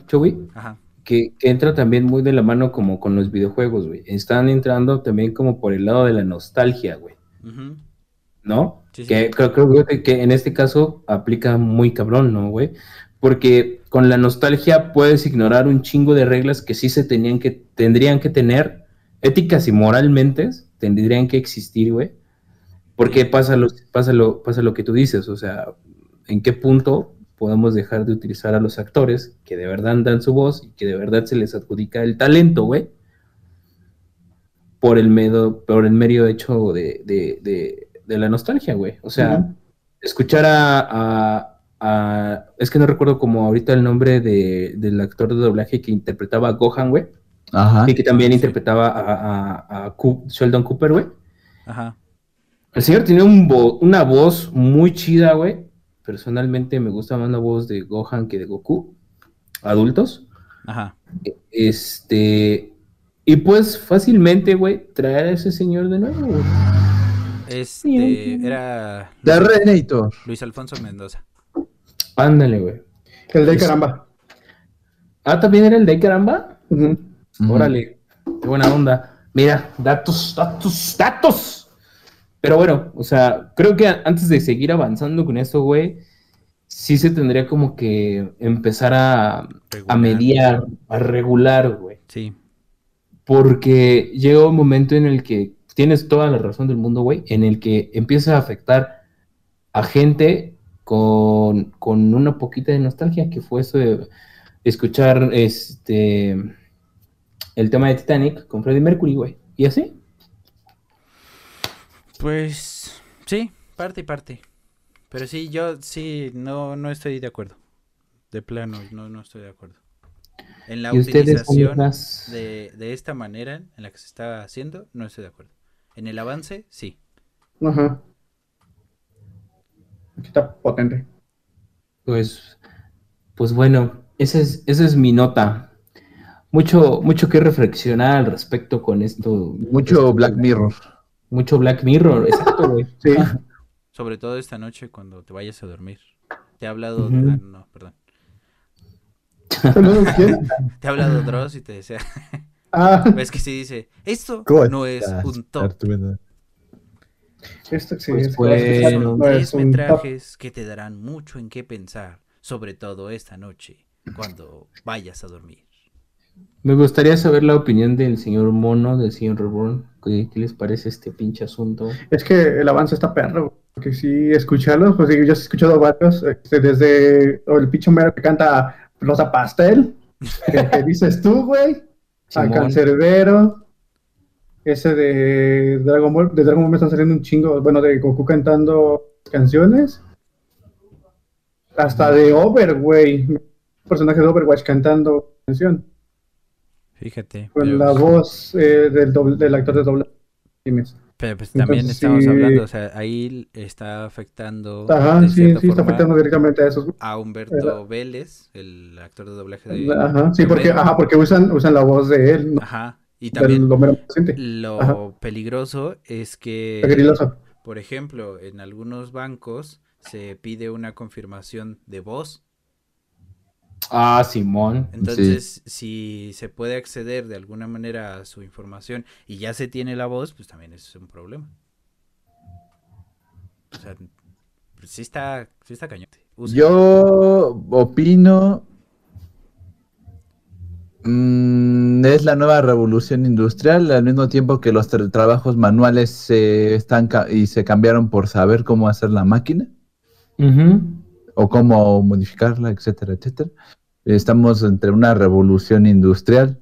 Speaker 1: Ajá.
Speaker 4: que, que entra también muy de la mano como con los videojuegos, güey. Están entrando también como por el lado de la nostalgia, güey. ¿no?
Speaker 1: Sí, sí.
Speaker 4: Que creo, creo que, que en este caso aplica muy cabrón, ¿no, güey? Porque con la nostalgia puedes ignorar un chingo de reglas que sí se tenían que, tendrían que tener, éticas y moralmente, tendrían que existir, güey. Porque pasa lo, pasa, lo, pasa lo que tú dices, o sea, ¿en qué punto podemos dejar de utilizar a los actores que de verdad dan su voz y que de verdad se les adjudica el talento, güey? Por el, medo, por el medio hecho de, de, de, de la nostalgia, güey. O sea, escuchar a, a- a- Es que no recuerdo como ahorita el nombre de, del actor de doblaje que interpretaba a Gohan, güey.
Speaker 2: Ajá.
Speaker 4: Y que también
Speaker 1: Sí.
Speaker 4: interpretaba a, a- a Cu- Sheldon Cooper, güey.
Speaker 1: Ajá.
Speaker 4: El señor tiene un vo- una voz muy chida, güey. Personalmente me gusta más la voz de Gohan que de Goku. Adultos.
Speaker 1: Ajá.
Speaker 4: Este. Y pues fácilmente, güey, traer a ese señor de nuevo, güey.
Speaker 1: Este era Luis,
Speaker 2: Renator.
Speaker 1: Luis Alfonso Mendoza.
Speaker 4: Ándale, güey.
Speaker 3: El de
Speaker 4: Es-
Speaker 3: caramba.
Speaker 4: Ah, también era el de caramba. Órale, qué buena onda. Mira, datos, datos, datos. Pero bueno, o sea, creo que a- antes de seguir avanzando con esto, güey, sí se tendría como que empezar a, a mediar, a regular, güey.
Speaker 1: Sí.
Speaker 4: Porque llega un momento en el que tienes toda la razón del mundo, güey, en el que empieza a afectar a gente con, con una poquita de nostalgia, que fue eso de escuchar este el tema de Titanic con Freddie Mercury, güey. Y así.
Speaker 1: Pues sí, parte y parte. Pero sí, yo sí, no, no estoy de acuerdo. De plano, no, no estoy de acuerdo. En la utilización de, de esta manera en la que se está haciendo, no estoy de acuerdo. En el avance, sí.
Speaker 3: Ajá. Aquí está potente.
Speaker 4: pues, pues bueno, esa es, esa es mi nota. Mucho, mucho que reflexionar al respecto con esto.
Speaker 2: Mucho
Speaker 4: esto-
Speaker 2: Black Mirror.
Speaker 4: Mucho Black Mirror, exacto, güey.
Speaker 3: Sí.
Speaker 1: Sobre todo esta noche cuando te vayas a dormir. Te ha hablado... Ah, no, perdón. Te ha hablado Dross y te desea...
Speaker 3: Ah,
Speaker 1: Es que sí dice, esto
Speaker 2: ¿Cómo
Speaker 1: no es un top.
Speaker 3: Esto sí
Speaker 4: Pues
Speaker 3: es
Speaker 4: bueno.
Speaker 3: no
Speaker 1: Tres
Speaker 3: es un top.
Speaker 1: metrajes que te darán mucho en qué pensar, sobre todo esta noche, cuando vayas a dormir.
Speaker 4: Me gustaría saber la opinión del señor Mono, del señor Reborn. ¿Qué, qué les parece este pinche asunto?
Speaker 3: Es que el avance está perro. Porque sí, escucharlos, pues yo he escuchado varios, este, desde el pinche mero que canta Rosa Pastel, que, que dices tú, güey, a. Cancerbero, ese de Dragon Ball, de Dragon Ball me están saliendo un chingo, bueno, de Goku cantando canciones, hasta de Over, güey, personaje de Overwatch cantando canción,
Speaker 1: Fíjate.
Speaker 3: con la voz eh, del, doble- del actor de doblaje. ¿Quién es?
Speaker 1: pero pues también
Speaker 3: Entonces,
Speaker 1: estamos
Speaker 3: sí.
Speaker 1: hablando, o sea, ahí está afectando
Speaker 3: Ajá,
Speaker 1: de
Speaker 3: sí, sí, está afectando directamente a esos.
Speaker 1: a Humberto Vélez, el actor de doblaje de...
Speaker 3: Ajá, sí, porque, ajá, porque usan, usan la voz de él, ¿no?
Speaker 1: Ajá, y también lo
Speaker 3: Ajá.
Speaker 1: peligroso es que... Por ejemplo, en algunos bancos se pide una confirmación de voz.
Speaker 4: Ah, Simón.
Speaker 1: Entonces, si se puede acceder de alguna manera a su información y ya se tiene la voz, pues también es un problema. O sea, pues sí está, sí está cañón. Usa-
Speaker 2: Yo opino. Mm, es la nueva revolución industrial, al mismo tiempo que los tra- trabajos manuales se están y se cambiaron por saber cómo hacer la máquina o cómo modificarla, etcétera, etcétera. Estamos entre una revolución industrial.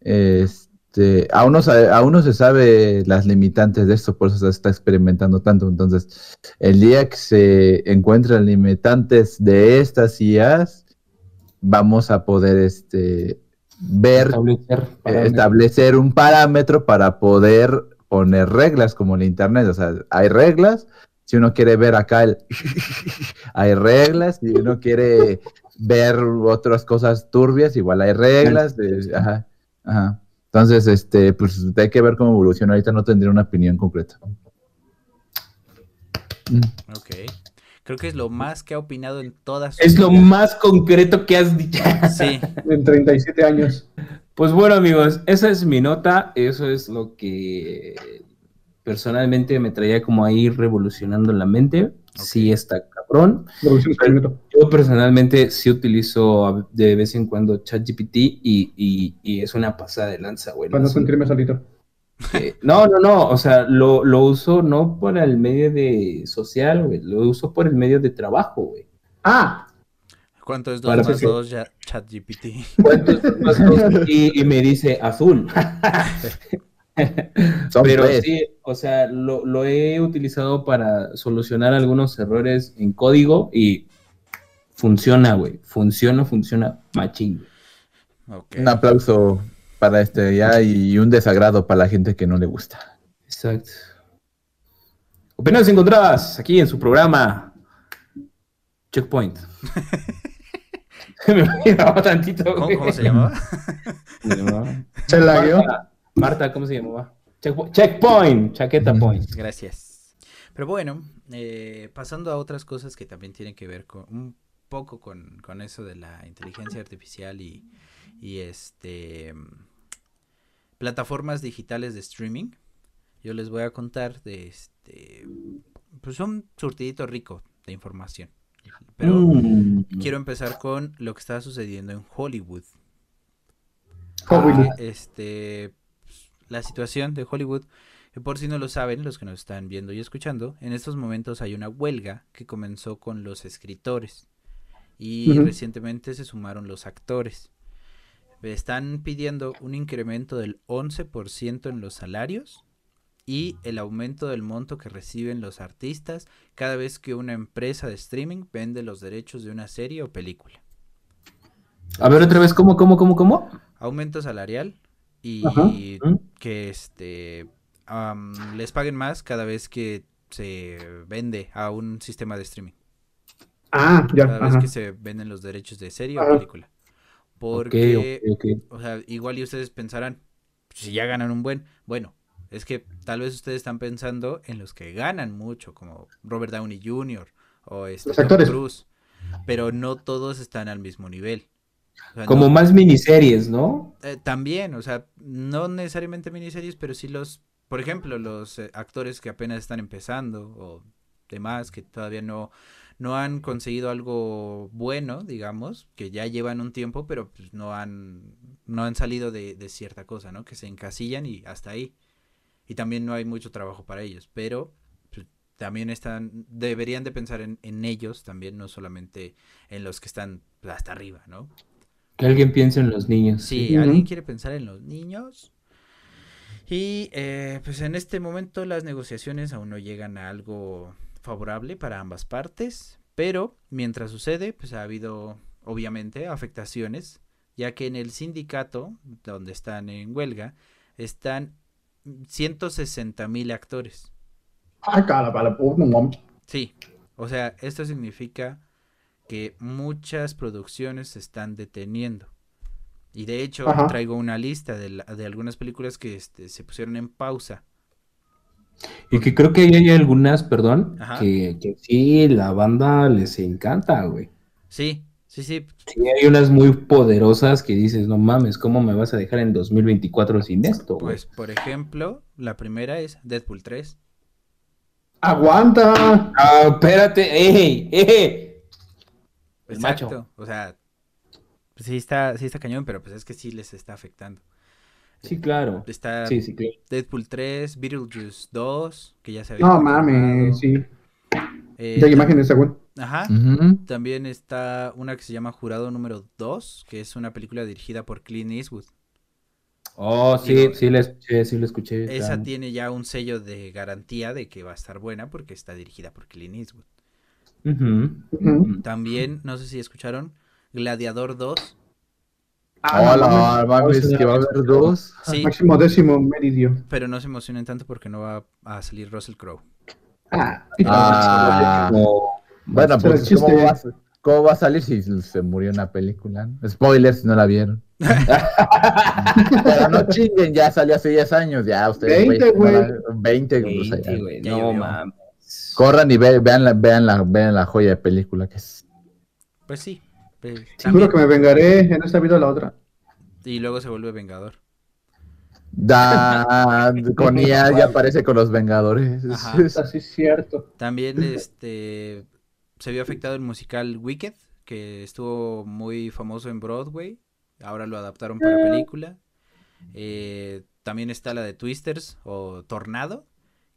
Speaker 2: Este, aún no, sabe- aún no se sabe las limitantes de esto, por eso se está experimentando tanto. Entonces, el día que se encuentren limitantes de estas IAs, vamos a poder este, ver,
Speaker 4: Establecer
Speaker 2: eh, establecer un parámetro para poder poner reglas como el Internet. O sea, hay reglas. Si uno quiere ver acá, el hay reglas. Si uno quiere ver otras cosas turbias, igual hay reglas. de- ajá, ajá. Entonces, este, pues hay que ver cómo evoluciona. Ahorita no tendría una opinión concreta. Mm.
Speaker 1: Ok. Creo que es lo más que ha opinado en todas
Speaker 4: Es lo más concreto que has dicho.
Speaker 1: Sí,
Speaker 3: En 37 años.
Speaker 4: Pues bueno, amigos, esa es mi nota. Eso es lo que personalmente me traía como ahí revolucionando la mente. Sí, está cabrón. Yo personalmente sí utilizo de vez en cuando ChatGPT y, y, y es una pasada de lanza, güey.
Speaker 3: Para no sentirme solito.
Speaker 4: Eh, no, no, no, o sea, lo, lo uso no por el medio de social, güey, lo uso por el medio de trabajo, güey.
Speaker 3: Ah,
Speaker 1: ¿cuánto es 2
Speaker 4: Para
Speaker 1: más
Speaker 4: que-
Speaker 1: 2 ya ChatGPT?
Speaker 4: ¿Cuántos más cosas? y, y me dice azul. Pero sí, o sea, lo, lo he utilizado para solucionar algunos errores en código y funciona, güey. Funciona, funciona machín. güey.
Speaker 1: Ok.
Speaker 2: Un aplauso para este ya y un desagrado para la gente que no le gusta.
Speaker 4: Exacto. Opiniones encontradas aquí en su programa Checkpoint. Me olvidaba tantito.
Speaker 1: ¿Cómo, se llamaba?
Speaker 4: ¿Cómo se llamaba?
Speaker 3: se.
Speaker 4: Marta, Marta, ¿cómo se llamaba? Checkpo- Checkpoint, chaqueta point.
Speaker 1: Gracias. Pero bueno, eh, pasando a otras cosas que también tienen que ver con un poco con, con eso de la inteligencia artificial y, y este plataformas digitales de streaming. Yo les voy a contar de este pues un surtidito rico de información. Pero
Speaker 4: Mm.
Speaker 1: quiero empezar con lo que está sucediendo en Hollywood.
Speaker 3: Hollywood.
Speaker 1: Ah, este, pues, la situación de Hollywood, por si no lo saben, los que nos están viendo y escuchando, en estos momentos hay una huelga que comenzó con los escritores y recientemente se sumaron los actores. Están pidiendo un incremento del 11% en los salarios y el aumento del monto que reciben los artistas cada vez que una empresa de streaming vende los derechos de una serie o película.
Speaker 4: A ver otra vez, ¿cómo, cómo, cómo, cómo?
Speaker 1: Aumento salarial y
Speaker 3: Ajá.
Speaker 4: ¿Mm?
Speaker 1: que este les paguen más cada vez que se vende a un sistema de streaming.
Speaker 3: Ah, ya.
Speaker 1: Cada vez que se venden los derechos de serie o película. Porque, o sea, igual y ustedes pensarán, si ya ganan un buen, bueno, es que tal vez ustedes están pensando en los que ganan mucho, como Robert Downey Jr. o este
Speaker 3: Los
Speaker 1: Tom
Speaker 3: actores.
Speaker 1: Pero no todos están al mismo nivel. O sea,
Speaker 4: Como
Speaker 1: no-
Speaker 4: más miniseries, ¿no?
Speaker 1: eh, también, o sea, no necesariamente miniseries, pero sí los, por ejemplo, los eh, actores que apenas están empezando o demás que todavía no, no han conseguido algo bueno, digamos, que ya llevan un tiempo, pero pues, no han, no han salido de, de cierta cosa, ¿no? Que se encasillan y hasta ahí. Y también no hay mucho trabajo para ellos, pero pues, también están, deberían de pensar en, en ellos también, no solamente en los que están pues, hasta arriba, ¿no?
Speaker 4: Que alguien piense en los niños.
Speaker 1: Sí. ¿alguien quiere pensar en los niños? Y eh, pues en este momento las negociaciones aún no llegan a algo favorable para ambas partes, pero mientras sucede, pues ha habido obviamente afectaciones, ya que en el sindicato donde están en huelga están 160 mil actores.
Speaker 3: Ah.
Speaker 1: Sí, o sea, esto significa que muchas producciones se están deteniendo. Y de hecho,
Speaker 3: Ajá.
Speaker 1: traigo una lista de, la- de algunas películas que este, se pusieron en pausa.
Speaker 4: Y que creo que ahí hay algunas, perdón, que, que sí, la banda les encanta, güey.
Speaker 1: Sí, sí, sí.
Speaker 4: Sí, hay unas muy poderosas que dices, no mames, ¿cómo me vas a dejar en 2024 sin esto, güey?
Speaker 1: Pues, por ejemplo, la primera es Deadpool 3.
Speaker 3: Aguanta.
Speaker 4: Ah, espérate, ¡ey! ¡ey!
Speaker 1: Exacto.
Speaker 4: macho.
Speaker 1: O sea, pues sí está, sí está cañón, pero pues es que sí les está afectando.
Speaker 4: Sí, claro.
Speaker 1: Está
Speaker 4: Sí, sí, claro.
Speaker 1: Deadpool 3, Beetlejuice 2, que ya se había
Speaker 3: No mames, sí.
Speaker 1: Eh,
Speaker 3: Ya hay imágenes, según.
Speaker 1: Ajá. También está una que se llama Jurado número 2, que es una película dirigida por Clint Eastwood.
Speaker 4: Oh, sí, sí la escuché, sí la escuché.
Speaker 1: Esa tiene ya un sello de garantía de que va a estar buena porque está dirigida por Clint Eastwood. También, no sé si escucharon, Gladiador 2.
Speaker 3: Ah,
Speaker 2: Hola,
Speaker 3: mames.
Speaker 2: mames, que va a haber dos.
Speaker 1: Sí,
Speaker 3: Máximo décimo meridio.
Speaker 1: pero no se emocionen tanto porque no va a salir Russell Crowe.
Speaker 3: Ah,
Speaker 2: Ah, bueno, pues ¿cómo va, a- ¿cómo va a salir si se murió en la película? no? Spoilers si no la vieron. Pero no chinguen, ya salió hace 10 años, ya ustedes.
Speaker 3: 20,
Speaker 2: güey,
Speaker 3: güey.
Speaker 2: no la- 20, pues,
Speaker 4: Veinte,
Speaker 2: ya.
Speaker 4: güey, No mames.
Speaker 2: Corran y ve- vean, la, vean, la, vean la joya de película que es.
Speaker 1: Pues sí. Pues,
Speaker 3: Seguro que me vengaré en esta vida o la otra.
Speaker 1: Y luego se vuelve Vengador.
Speaker 2: Da, con IA ya aparece con los Vengadores.
Speaker 1: Ajá.
Speaker 3: Así es cierto.
Speaker 1: También este se vio afectado el musical Wicked, que estuvo muy famoso en Broadway. Ahora lo adaptaron para película. Eh, también está la de Twisters o Tornado,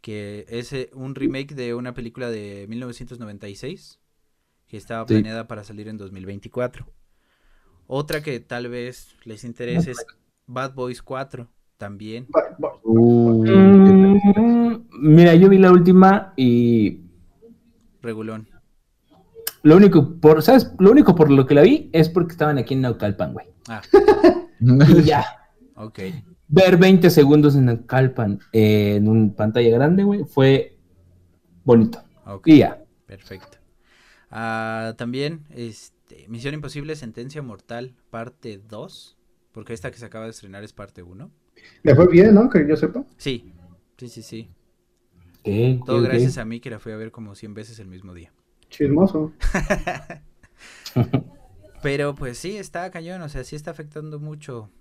Speaker 1: que es eh, un remake de una película de 1996 que estaba
Speaker 2: Sí.
Speaker 1: planeada para salir en 2024. Otra que tal vez les interese es Bad Boys 4, también.
Speaker 2: Uh,
Speaker 4: Mira, yo vi la última y
Speaker 1: Regulón.
Speaker 4: lo único por, ¿sabes? Lo único por lo que la vi es porque estaban aquí en Naucalpan, güey.
Speaker 1: Ah,
Speaker 4: Y ya.
Speaker 1: ok.
Speaker 4: Ver 20 segundos en Naucalpan eh, en una pantalla grande, güey, fue bonito.
Speaker 1: ok.
Speaker 4: Y ya.
Speaker 1: Perfecto. Ah, también, este, Misión Imposible, Sentencia Mortal, parte 2. Porque esta que se acaba de estrenar es parte 1.
Speaker 3: Le fue bien, ¿no? Que yo sepa.
Speaker 1: Sí, sí, sí, sí. Todo gracias a mí que la fui a ver como 100 veces el mismo día.
Speaker 3: Chismoso.
Speaker 1: Pero pues sí, está cañón, o sea, sí está afectando mucho.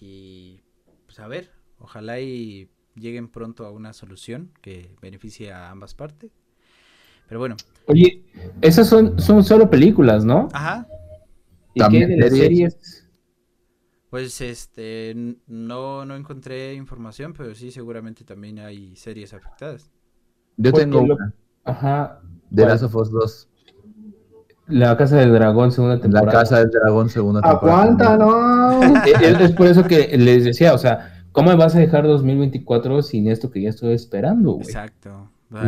Speaker 1: Y pues a ver, ojalá y lleguen pronto a una solución que beneficie a ambas partes. Pero bueno,
Speaker 4: Oye, esas son, son solo películas, ¿no?
Speaker 1: ajá,
Speaker 4: ¿Y
Speaker 2: También
Speaker 4: qué de las
Speaker 2: series.
Speaker 4: series?
Speaker 1: pues este, no, no encontré información, pero sí, seguramente también hay series afectadas.
Speaker 2: Yo
Speaker 4: Porque
Speaker 2: tengo
Speaker 4: lo-
Speaker 2: una,
Speaker 4: Ajá.
Speaker 2: de. Last of Us 2.
Speaker 4: La Casa del Dragón, segunda
Speaker 2: La
Speaker 4: temporada.
Speaker 2: Casa del Dragón, segunda temporada.
Speaker 3: Aguanta, no.
Speaker 4: Eh, Es, es por eso que les decía, o sea, ¿cómo me vas a dejar 2024 sin esto que ya estoy esperando, güey?
Speaker 1: Exacto.
Speaker 4: ¿No?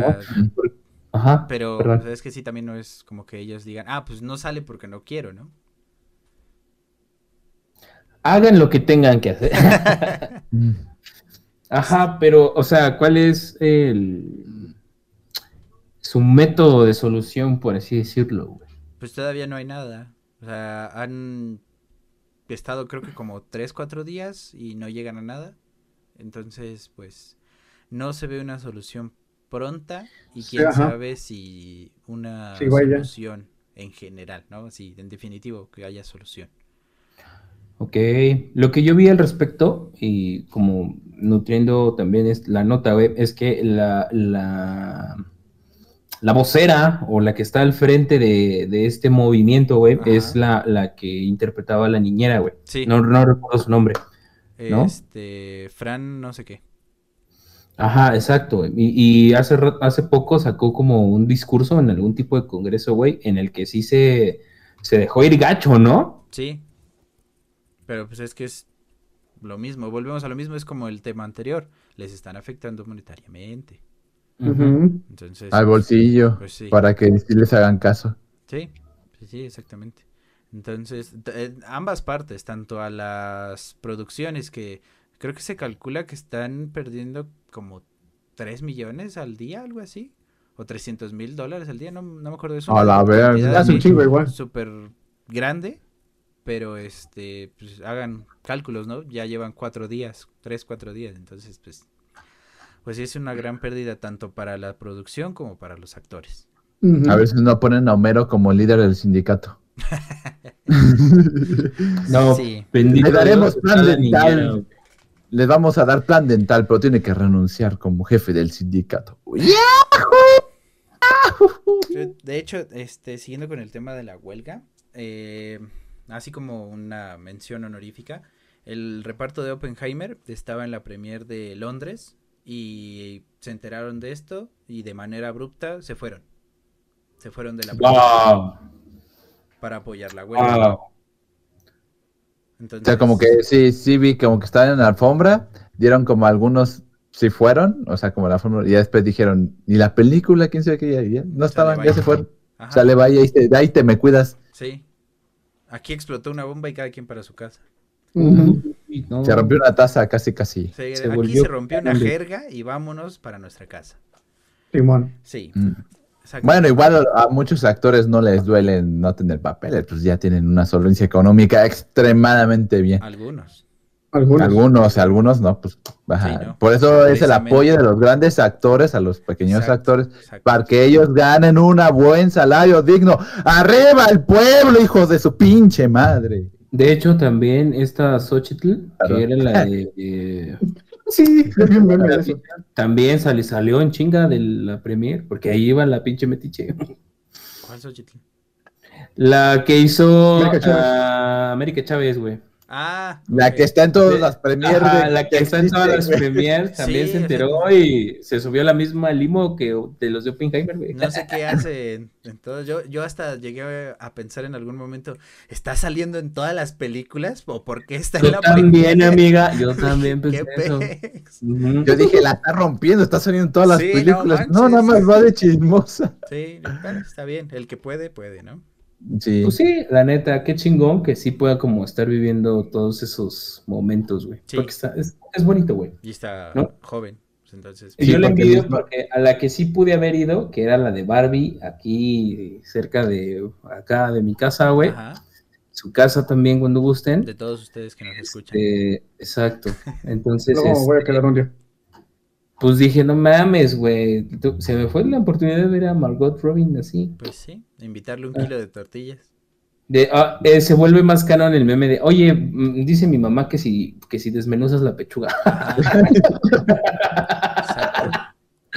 Speaker 4: Ajá.
Speaker 1: Pero pues, es que sí, también no es como que ellos digan, ah, pues no sale porque no quiero, ¿no?
Speaker 4: Hagan lo que tengan que hacer.
Speaker 2: Mm.
Speaker 4: Ajá, pero, o sea, ¿cuál es el su método de solución, por así decirlo, güey?
Speaker 1: Pues todavía no hay nada. O sea, han estado creo que como 3, 4 días y no llegan a nada. Entonces, pues no se ve una solución pronta y quién sabe si una
Speaker 3: Sí,
Speaker 1: solución en general, ¿no? Sí, en definitivo, que haya solución.
Speaker 4: Ok, lo que yo vi al respecto y como nutriendo también es la nota, güey, es que la, la, la vocera o la que está al frente de, de este movimiento,
Speaker 1: Ajá.
Speaker 4: es la, la que interpretaba a la niñera, güey.
Speaker 1: Sí,
Speaker 4: No, no recuerdo su nombre. ¿no?
Speaker 1: este, Fran, no sé qué.
Speaker 4: Ajá, exacto. güey. Y, y hace, hace poco sacó como un discurso en algún tipo de congreso, güey, en el que sí se, se dejó ir gacho, ¿no?
Speaker 1: Sí. Pero pues es que es lo mismo, volvemos a lo mismo, es como el tema anterior, les están afectando monetariamente. Entonces,
Speaker 2: Al bolsillo,
Speaker 1: pues sí.
Speaker 2: para que sí les hagan caso.
Speaker 1: Sí, sí, sí, exactamente. Entonces, ambas partes, tanto a las producciones que creo que se calcula que están perdiendo como 3 millones al día, algo así, o 300 mil dólares al día, no, no me acuerdo de eso.
Speaker 2: A la verga.
Speaker 3: Es un chingo igual.
Speaker 1: Súper grande, pero este, pues hagan cálculos, ¿no? Ya llevan cuatro días, tres, cuatro días, entonces, pues, pues sí es una gran pérdida tanto para la producción como para los actores.
Speaker 2: A veces no ponen a Homero como líder del sindicato.
Speaker 4: No,
Speaker 1: Sí.
Speaker 2: Le daremos plan dental. Les vamos a dar plan dental, pero tiene que renunciar como jefe del sindicato.
Speaker 1: De hecho, este, siguiendo con el tema de la huelga, eh, así como una mención honorífica, el reparto de Oppenheimer estaba en la premier de Londres y se enteraron de esto y de manera abrupta se fueron. Se fueron de la
Speaker 4: Wow,
Speaker 1: para apoyar la huelga.
Speaker 4: wow.
Speaker 1: Entonces,
Speaker 2: O sea, como que sí, sí vi como que estaban en la alfombra, dieron como algunos sí fueron, o sea, como la alfombra, y después dijeron, ¿y la película? ¿Quién sabe qué? Ya, ya no estaban, ya se fueron.
Speaker 1: Ajá,
Speaker 2: Sale, vaya, ahí te, ahí te me cuidas.
Speaker 1: Sí. Aquí explotó una bomba y cada quien para su casa.
Speaker 4: No.
Speaker 2: Se rompió una taza casi, casi.
Speaker 1: Se-
Speaker 4: Se
Speaker 1: aquí
Speaker 4: volvió
Speaker 1: se rompió una jerga y vámonos para nuestra casa.
Speaker 3: Simón.
Speaker 1: Sí.
Speaker 2: Mm. Bueno, igual a muchos actores no les duele no tener papeles, pues ya tienen una solvencia económica extremadamente bien.
Speaker 1: Algunos.
Speaker 3: Algunos.
Speaker 2: Algunos, algunos no, pues ajá.
Speaker 1: Sí, ¿no?
Speaker 2: por eso es el apoyo de los grandes actores a los pequeños
Speaker 1: Exacto,
Speaker 2: actores
Speaker 1: exacto.
Speaker 2: para que ellos ganen un buen salario digno. ¡Arriba el pueblo, hijos de su pinche madre!
Speaker 4: De hecho, también esta Xochitl,
Speaker 2: Claro.
Speaker 4: que era la de. de-
Speaker 3: Sí, eso.
Speaker 4: también sale, salió en chinga de la premier, porque ahí iba la pinche metiche.
Speaker 1: ¿Cuál Xochitl?
Speaker 4: La que hizo
Speaker 3: América Chávez.
Speaker 4: América Chávez, güey.
Speaker 1: Ah,
Speaker 2: La que está en todas las premiers.
Speaker 4: Ajá,
Speaker 2: de-
Speaker 4: la que está en todas las premiers también
Speaker 1: Sí,
Speaker 4: se enteró y se subió a la misma limo que de los de Oppenheimer, güey.
Speaker 1: No sé qué hace en, en todo. Yo, yo hasta llegué a pensar en algún momento, ¿está saliendo en todas las películas? ¿O por qué está en
Speaker 4: Yo
Speaker 1: la
Speaker 4: también,
Speaker 1: primera?
Speaker 4: amiga, yo también
Speaker 1: ¿Qué
Speaker 4: pensé eso.
Speaker 2: Yo dije, la está rompiendo, está saliendo en todas las
Speaker 1: Sí,
Speaker 2: películas. No,
Speaker 1: manches.
Speaker 2: nada más va de chismosa.
Speaker 1: Sí, bueno, está bien. El que puede, puede, ¿no?
Speaker 2: Sí.
Speaker 4: Pues sí, la neta, qué chingón que sí pueda como estar viviendo todos esos momentos, güey.
Speaker 1: Sí.
Speaker 4: Porque está, es, es bonito, güey.
Speaker 1: Y está
Speaker 4: ¿No?
Speaker 1: joven. pues entonces,
Speaker 4: Y
Speaker 2: Sí,
Speaker 4: yo le envidio
Speaker 2: mismo-
Speaker 4: porque a la que sí pude haber ido, que era la de Barbie, aquí cerca de acá de mi casa, güey.
Speaker 1: ajá,
Speaker 4: Su casa también cuando gusten.
Speaker 1: de todos ustedes que nos escuchan.
Speaker 4: Este, exacto. Entonces,
Speaker 3: No, voy a
Speaker 4: este,
Speaker 3: quedar un día.
Speaker 4: Pues dije, no mames, güey. Se me fue la oportunidad de ver a Margot Robin así.
Speaker 1: Pues sí, invitarle un kilo de tortillas.
Speaker 4: De, ah, eh, se vuelve más canon el meme de, oye, mm, dice mi mamá que si, que si desmenuzas la pechuga.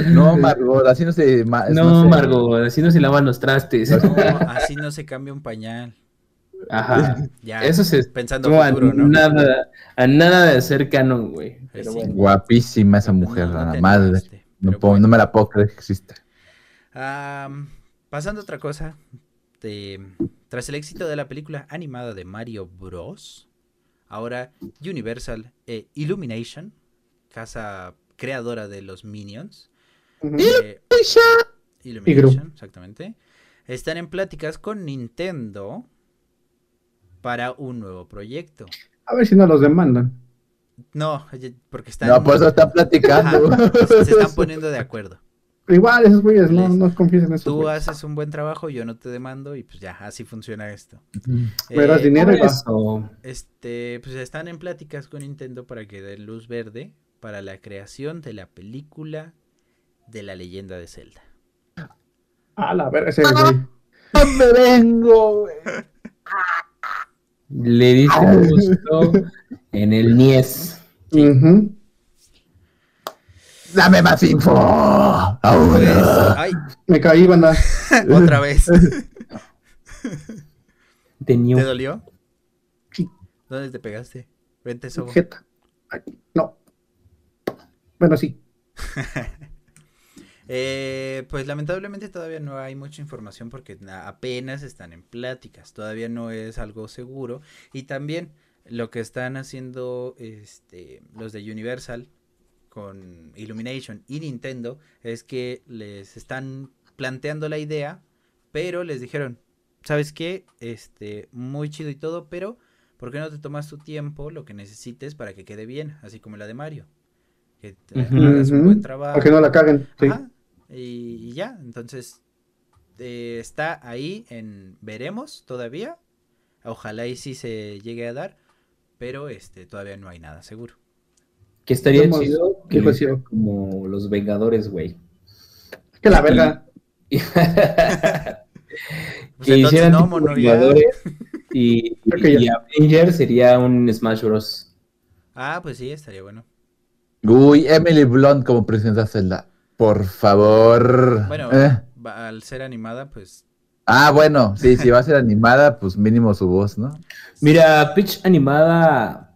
Speaker 2: No, Margot, así no se. ma-
Speaker 4: no,
Speaker 2: se-
Speaker 4: Margot, así no se lavan los trastes.
Speaker 1: No, así no se cambia un pañal.
Speaker 4: Ajá.
Speaker 1: Ya,
Speaker 4: Eso se
Speaker 1: pensando
Speaker 4: no, a
Speaker 1: futuro, ¿no?
Speaker 4: nada, a nada de ser canon, güey. Pero
Speaker 1: Sí.
Speaker 4: bueno.
Speaker 2: Guapísima esa mujer,
Speaker 1: No, no
Speaker 2: la madre. No,
Speaker 1: pero
Speaker 2: puedo-
Speaker 1: bueno.
Speaker 2: no me la puedo creer que existe.
Speaker 1: Am, pasando a otra cosa, de- tras el éxito de la película animada de Mario Bros, ahora Universal e Illumination, casa creadora de los Minions, eh, Illumination, exactamente, están en pláticas con Nintendo para un nuevo proyecto.
Speaker 3: A ver si no los demandan.
Speaker 1: No, porque están,
Speaker 2: No, por eso están platicando.
Speaker 1: Ajá, se están poniendo de acuerdo.
Speaker 3: Igual, esos güeyes, no, no confíes en eso.
Speaker 1: Tú haces un buen trabajo, yo no te demando y pues ya, así funciona esto.
Speaker 3: Me das
Speaker 1: Eh,
Speaker 3: dinero y.
Speaker 4: Eso.
Speaker 1: Este, pues están en pláticas con Nintendo para que den luz verde para la creación de la película de la leyenda de Zelda.
Speaker 3: A la ver, ese güey.
Speaker 2: me vengo, güey.
Speaker 4: Le diste gusto en el Nies.
Speaker 3: Ujú.
Speaker 2: Dame más info.
Speaker 1: Pues,
Speaker 2: Ahora.
Speaker 1: ay,
Speaker 3: Me caí, banda.
Speaker 1: otra vez. ¿Te dolió?
Speaker 3: Sí.
Speaker 1: ¿Dónde te pegaste? Vente, Sobo.
Speaker 3: Jeta. Ay, no. Bueno, sí.
Speaker 1: Eh, pues lamentablemente todavía no hay mucha información porque na- apenas están en pláticas, todavía no es algo seguro y también lo que están haciendo este, los de Universal con Illumination y Nintendo es que les están planteando la idea, pero les dijeron, ¿sabes qué? Este, muy chido y todo, pero ¿por qué no te tomas tu tiempo, lo que necesites para que quede bien, así como la de Mario? Que te
Speaker 4: Ujú.
Speaker 1: hagas un buen trabajo.
Speaker 3: Para que no la caguen. Sí.
Speaker 1: Ajá, y, y ya, entonces eh, está ahí en veremos todavía. Ojalá y sí se llegue a dar, pero este todavía no hay nada seguro.
Speaker 4: Que estaría chido que
Speaker 3: ciego.
Speaker 4: como los Vengadores, güey.
Speaker 3: Que la verga.
Speaker 1: Pues
Speaker 4: que hicieran
Speaker 1: no.
Speaker 4: Vengadores y,
Speaker 3: Creo que
Speaker 4: y
Speaker 3: ya.
Speaker 4: Avengers sería un Smash Bros.
Speaker 1: Ah, pues sí, estaría bueno.
Speaker 2: Uy, Emily Blunt como presidenta Zelda. Por favor.
Speaker 1: Bueno,
Speaker 2: Eh.
Speaker 1: al ser animada, pues
Speaker 2: Ah, bueno, sí, si va a ser animada, pues mínimo su voz, ¿no?
Speaker 4: Mira, Peach animada.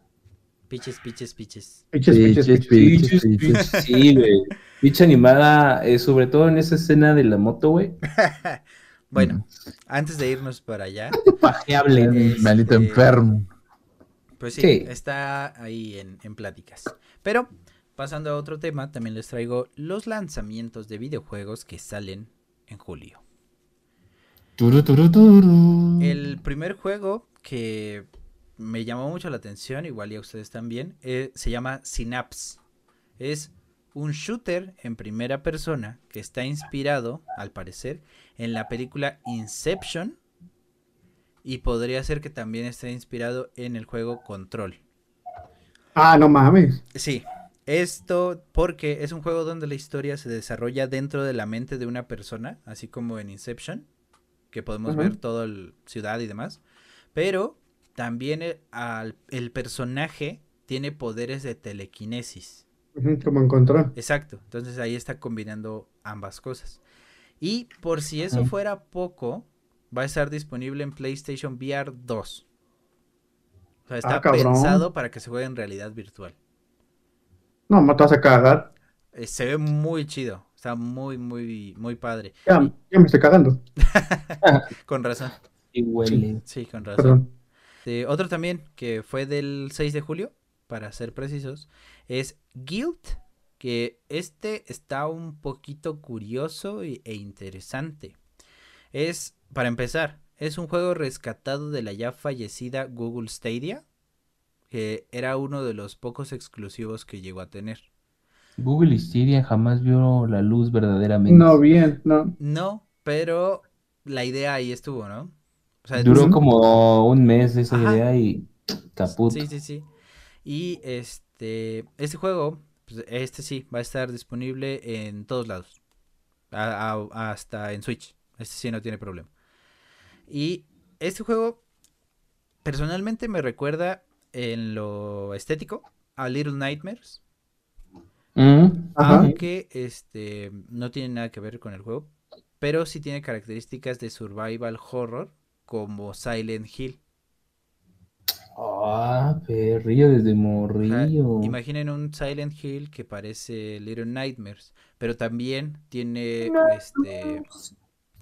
Speaker 1: piches, piches, piches.
Speaker 3: Piches, piches,
Speaker 2: Piches,
Speaker 3: piches.
Speaker 2: piches,
Speaker 4: Peach,
Speaker 2: piches.
Speaker 4: Peach, sí, güey. Peach animada, eh, sobre todo en esa escena de la moto, güey.
Speaker 1: Bueno, antes de irnos para allá,
Speaker 4: Pajeable.
Speaker 1: Eh,
Speaker 2: Maldito
Speaker 1: Este-
Speaker 2: enfermo.
Speaker 1: Pues sí,
Speaker 4: Sí.
Speaker 1: está ahí en, en pláticas. Pero, pasando a otro tema, también les traigo los lanzamientos de videojuegos que salen en julio.
Speaker 4: Turu, turu, turu.
Speaker 1: El primer juego que me llamó mucho la atención, igual y a ustedes también, eh, se llama Synapse. Es un shooter en primera persona que está inspirado, al parecer, en la película Inception y podría ser que también esté inspirado en el juego Control.
Speaker 3: Ah, no mames.
Speaker 1: Sí, esto porque es un juego donde la historia se desarrolla dentro de la mente de una persona, así como en Inception, que podemos ver toda la ciudad y demás. Pero también el, al- el personaje tiene poderes de telequinesis.
Speaker 3: Como en control.
Speaker 1: Exacto, entonces ahí está combinando ambas cosas. Y por si eso fuera poco, va a estar disponible en PlayStation VR 2. O sea, está
Speaker 3: Ah,
Speaker 1: pensado para que se juegue en realidad virtual.
Speaker 3: No, me te vas a cagar.
Speaker 1: Eh, se ve muy chido. Está muy, muy, muy padre.
Speaker 3: Ya, ya me estoy cagando.
Speaker 1: Con razón.
Speaker 4: Y huele.
Speaker 1: Sí, con razón.
Speaker 3: Perdón.
Speaker 1: Eh, otro también, que fue del 6 de julio, para ser precisos, es Guild. Que este está un poquito curioso y- e interesante. Es, para empezar, es un juego rescatado de la ya fallecida Google Stadia. Que era uno de los pocos exclusivos que llegó a tener.
Speaker 4: Google Stadia jamás vio la luz verdaderamente.
Speaker 3: No, bien, no.
Speaker 1: No, pero la idea ahí estuvo, ¿no? O sea,
Speaker 4: Duró como un mes esa
Speaker 1: Ajá.
Speaker 4: idea y caput.
Speaker 1: Sí, sí, sí. Y este, este juego, pues, este sí, va a estar disponible en todos lados. A- a- hasta en Switch. Este sí no tiene problema. Y este juego, personalmente me recuerda en lo estético a Little Nightmares.
Speaker 4: Mm,
Speaker 3: Ajá.
Speaker 1: Aunque este no tiene nada que ver con el juego. Pero sí tiene características de survival horror como Silent Hill.
Speaker 4: Ah, perrillo desde morrillo.
Speaker 1: imaginen un Silent Hill que parece Little Nightmares, pero también tiene este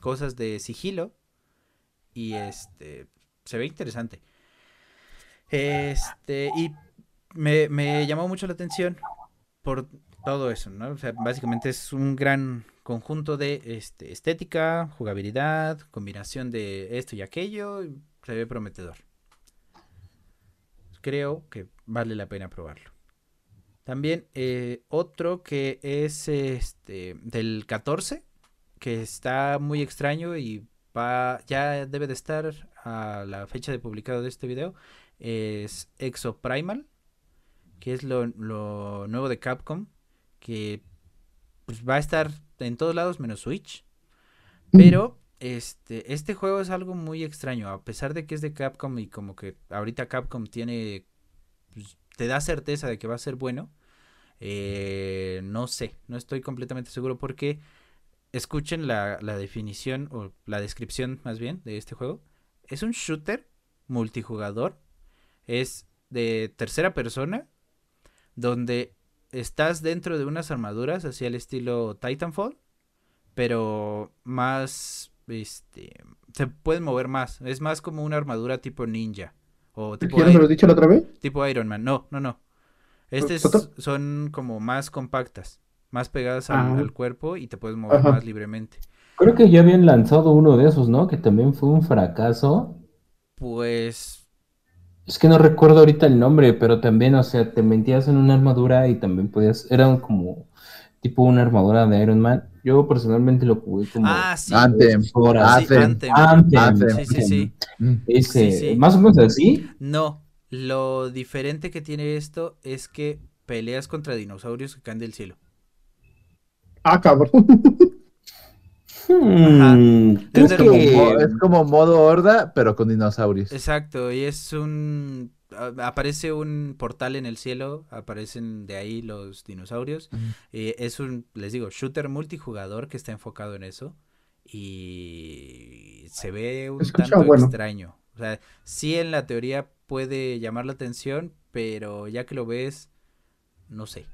Speaker 1: cosas de sigilo y este se ve interesante. Este y me, me llamó mucho la atención por todo eso, ¿no? O sea, básicamente es un gran conjunto de este, estética, jugabilidad, combinación de esto y aquello, y se ve prometedor. Creo que vale la pena probarlo. También eh, otro que es este del 14, que está muy extraño y va, ya debe de estar a la fecha de publicado de este video, es Exoprimal, que es lo, lo nuevo de Capcom, que pues, va a estar en todos lados menos Switch. Pero este, este juego es algo muy extraño, a pesar de que es de Capcom y como que ahorita Capcom tiene, pues, te da certeza de que va a ser bueno. eh, no sé, no estoy completamente seguro porque escuchen la, la definición o la descripción más bien de este juego. Es un shooter multijugador, es de tercera persona, donde estás dentro de unas armaduras así al estilo Titanfall, pero más, este, se pueden mover más, es más como una armadura tipo ninja o tipo,
Speaker 3: ¿Ya no me lo dicho la otra vez?
Speaker 1: tipo Iron Man, no, no, no. Estas son como más compactas, más pegadas al,
Speaker 3: Ah.
Speaker 1: al cuerpo y te puedes mover
Speaker 3: Ajá.
Speaker 1: más libremente.
Speaker 4: Creo que ya habían lanzado uno de esos, ¿no? Que también fue un fracaso.
Speaker 1: Pues
Speaker 4: Es que no recuerdo ahorita el nombre, pero también, o sea, te metías en una armadura y también podías, era un como tipo una armadura de Iron Man. Yo personalmente lo jugué como
Speaker 1: Ah, sí.
Speaker 2: Anthem. Anthem.
Speaker 1: Anthem.
Speaker 4: Anthem,
Speaker 1: Sí, sí, sí.
Speaker 4: Ese,
Speaker 1: Sí, sí.
Speaker 4: más o menos así.
Speaker 1: No, lo diferente que tiene esto es que peleas contra dinosaurios que caen del cielo.
Speaker 3: Ah, cabrón.
Speaker 4: Hmm,
Speaker 1: Es
Speaker 2: como,
Speaker 4: que-
Speaker 2: mo- es como modo horda, pero con dinosaurios.
Speaker 1: Exacto, y es un... Aparece un portal en el cielo, aparecen de ahí los dinosaurios. Eh, es un, les digo, shooter multijugador que está enfocado en eso. Y se ve un
Speaker 3: Escucha
Speaker 1: tanto
Speaker 3: bueno.
Speaker 1: extraño. O sea, sí en la teoría puede llamar la atención, pero ya que lo ves, no sé.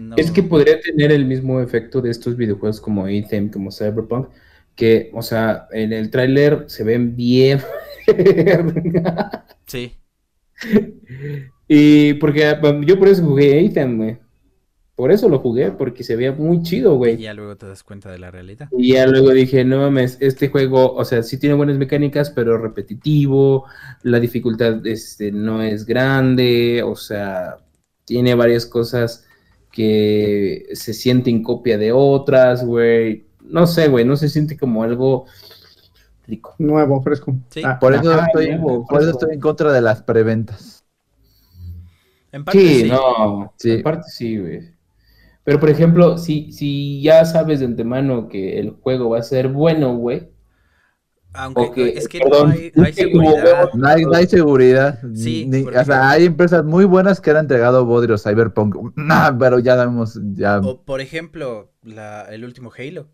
Speaker 1: No-
Speaker 4: Es que podría tener el mismo efecto de estos videojuegos como Anthem, como Cyberpunk, que, o sea, en el tráiler se ven bien.
Speaker 1: Sí,
Speaker 4: y porque yo por eso jugué Ethan, güey. Por eso lo jugué, porque se veía muy chido,
Speaker 1: Y
Speaker 4: güey.
Speaker 1: ya luego te das cuenta de la realidad.
Speaker 4: Y ya luego dije, no mames, este juego, o sea, sí tiene buenas mecánicas, pero repetitivo, la dificultad este, no es grande, o sea, tiene varias cosas que se sienten copia de otras, güey. No sé, güey, no se siente como algo rico.
Speaker 3: Nuevo, fresco.
Speaker 1: Sí.
Speaker 3: Ah,
Speaker 2: Por eso,
Speaker 4: Ajá,
Speaker 2: estoy,
Speaker 4: nuevo,
Speaker 2: por eso
Speaker 4: fresco.
Speaker 2: estoy en contra de las preventas.
Speaker 1: En parte
Speaker 4: Sí,
Speaker 1: sí.
Speaker 4: no,
Speaker 2: Sí.
Speaker 4: aparte sí, güey. Pero por ejemplo, si, si ya sabes de antemano que el juego va a ser bueno, güey,
Speaker 1: Aunque es que
Speaker 4: perdón,
Speaker 1: no hay, seguridad.
Speaker 2: No hay, no hay seguridad.
Speaker 1: Sí,
Speaker 2: Ni-
Speaker 1: porque-
Speaker 2: o sea, hay empresas muy buenas que han entregado Bodrio Cyberpunk. Nah, pero ya damos. Ya,
Speaker 1: O por ejemplo, la, el último Halo.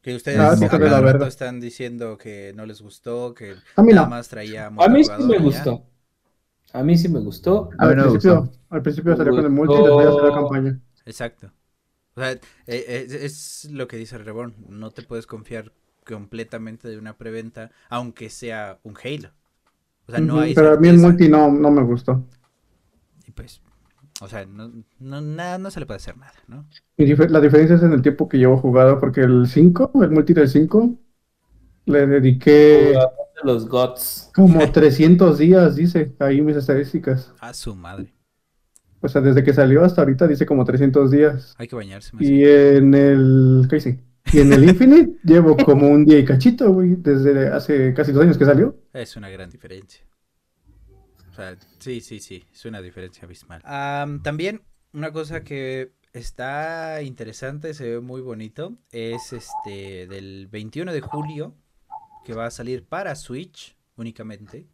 Speaker 1: Que ustedes
Speaker 2: Ah,
Speaker 1: a cada rato están diciendo que no les gustó, que
Speaker 3: A mí
Speaker 1: nada
Speaker 3: no.
Speaker 1: más traía
Speaker 4: a mí sí me
Speaker 1: ya.
Speaker 4: gustó. A mí sí me gustó.
Speaker 2: A mí
Speaker 3: al,
Speaker 2: no
Speaker 3: principio,
Speaker 2: gustó.
Speaker 3: al principio salió con el multi y después salió la campaña.
Speaker 1: Exacto. O sea, eh, eh, es, es lo que dice Reborn. No te puedes confiar completamente de una preventa, aunque sea un Halo. O sea, no hay
Speaker 3: Pero a mí el multi no, no me gustó.
Speaker 1: Y pues, o sea, no, no, nada, no se le puede hacer nada, ¿no?
Speaker 3: Y dif- la diferencia es en el tiempo que llevo jugado, porque el 5, el multi del 5, le dediqué
Speaker 4: Los GOTS.
Speaker 3: como 300 días, dice, ahí mis estadísticas.
Speaker 1: A su madre.
Speaker 3: O sea, desde que salió hasta ahorita dice como 300 días.
Speaker 1: Hay que bañarse más.
Speaker 3: Y en el, ¿qué dice? Y en el Infinite llevo como un día y cachito, güey, desde hace casi dos años que salió.
Speaker 1: Es una gran diferencia. O sea, sí, sí, sí, es una diferencia abismal. Am, también una cosa que está interesante, se ve muy bonito, es este del 21 de julio, que va a salir para Switch únicamente.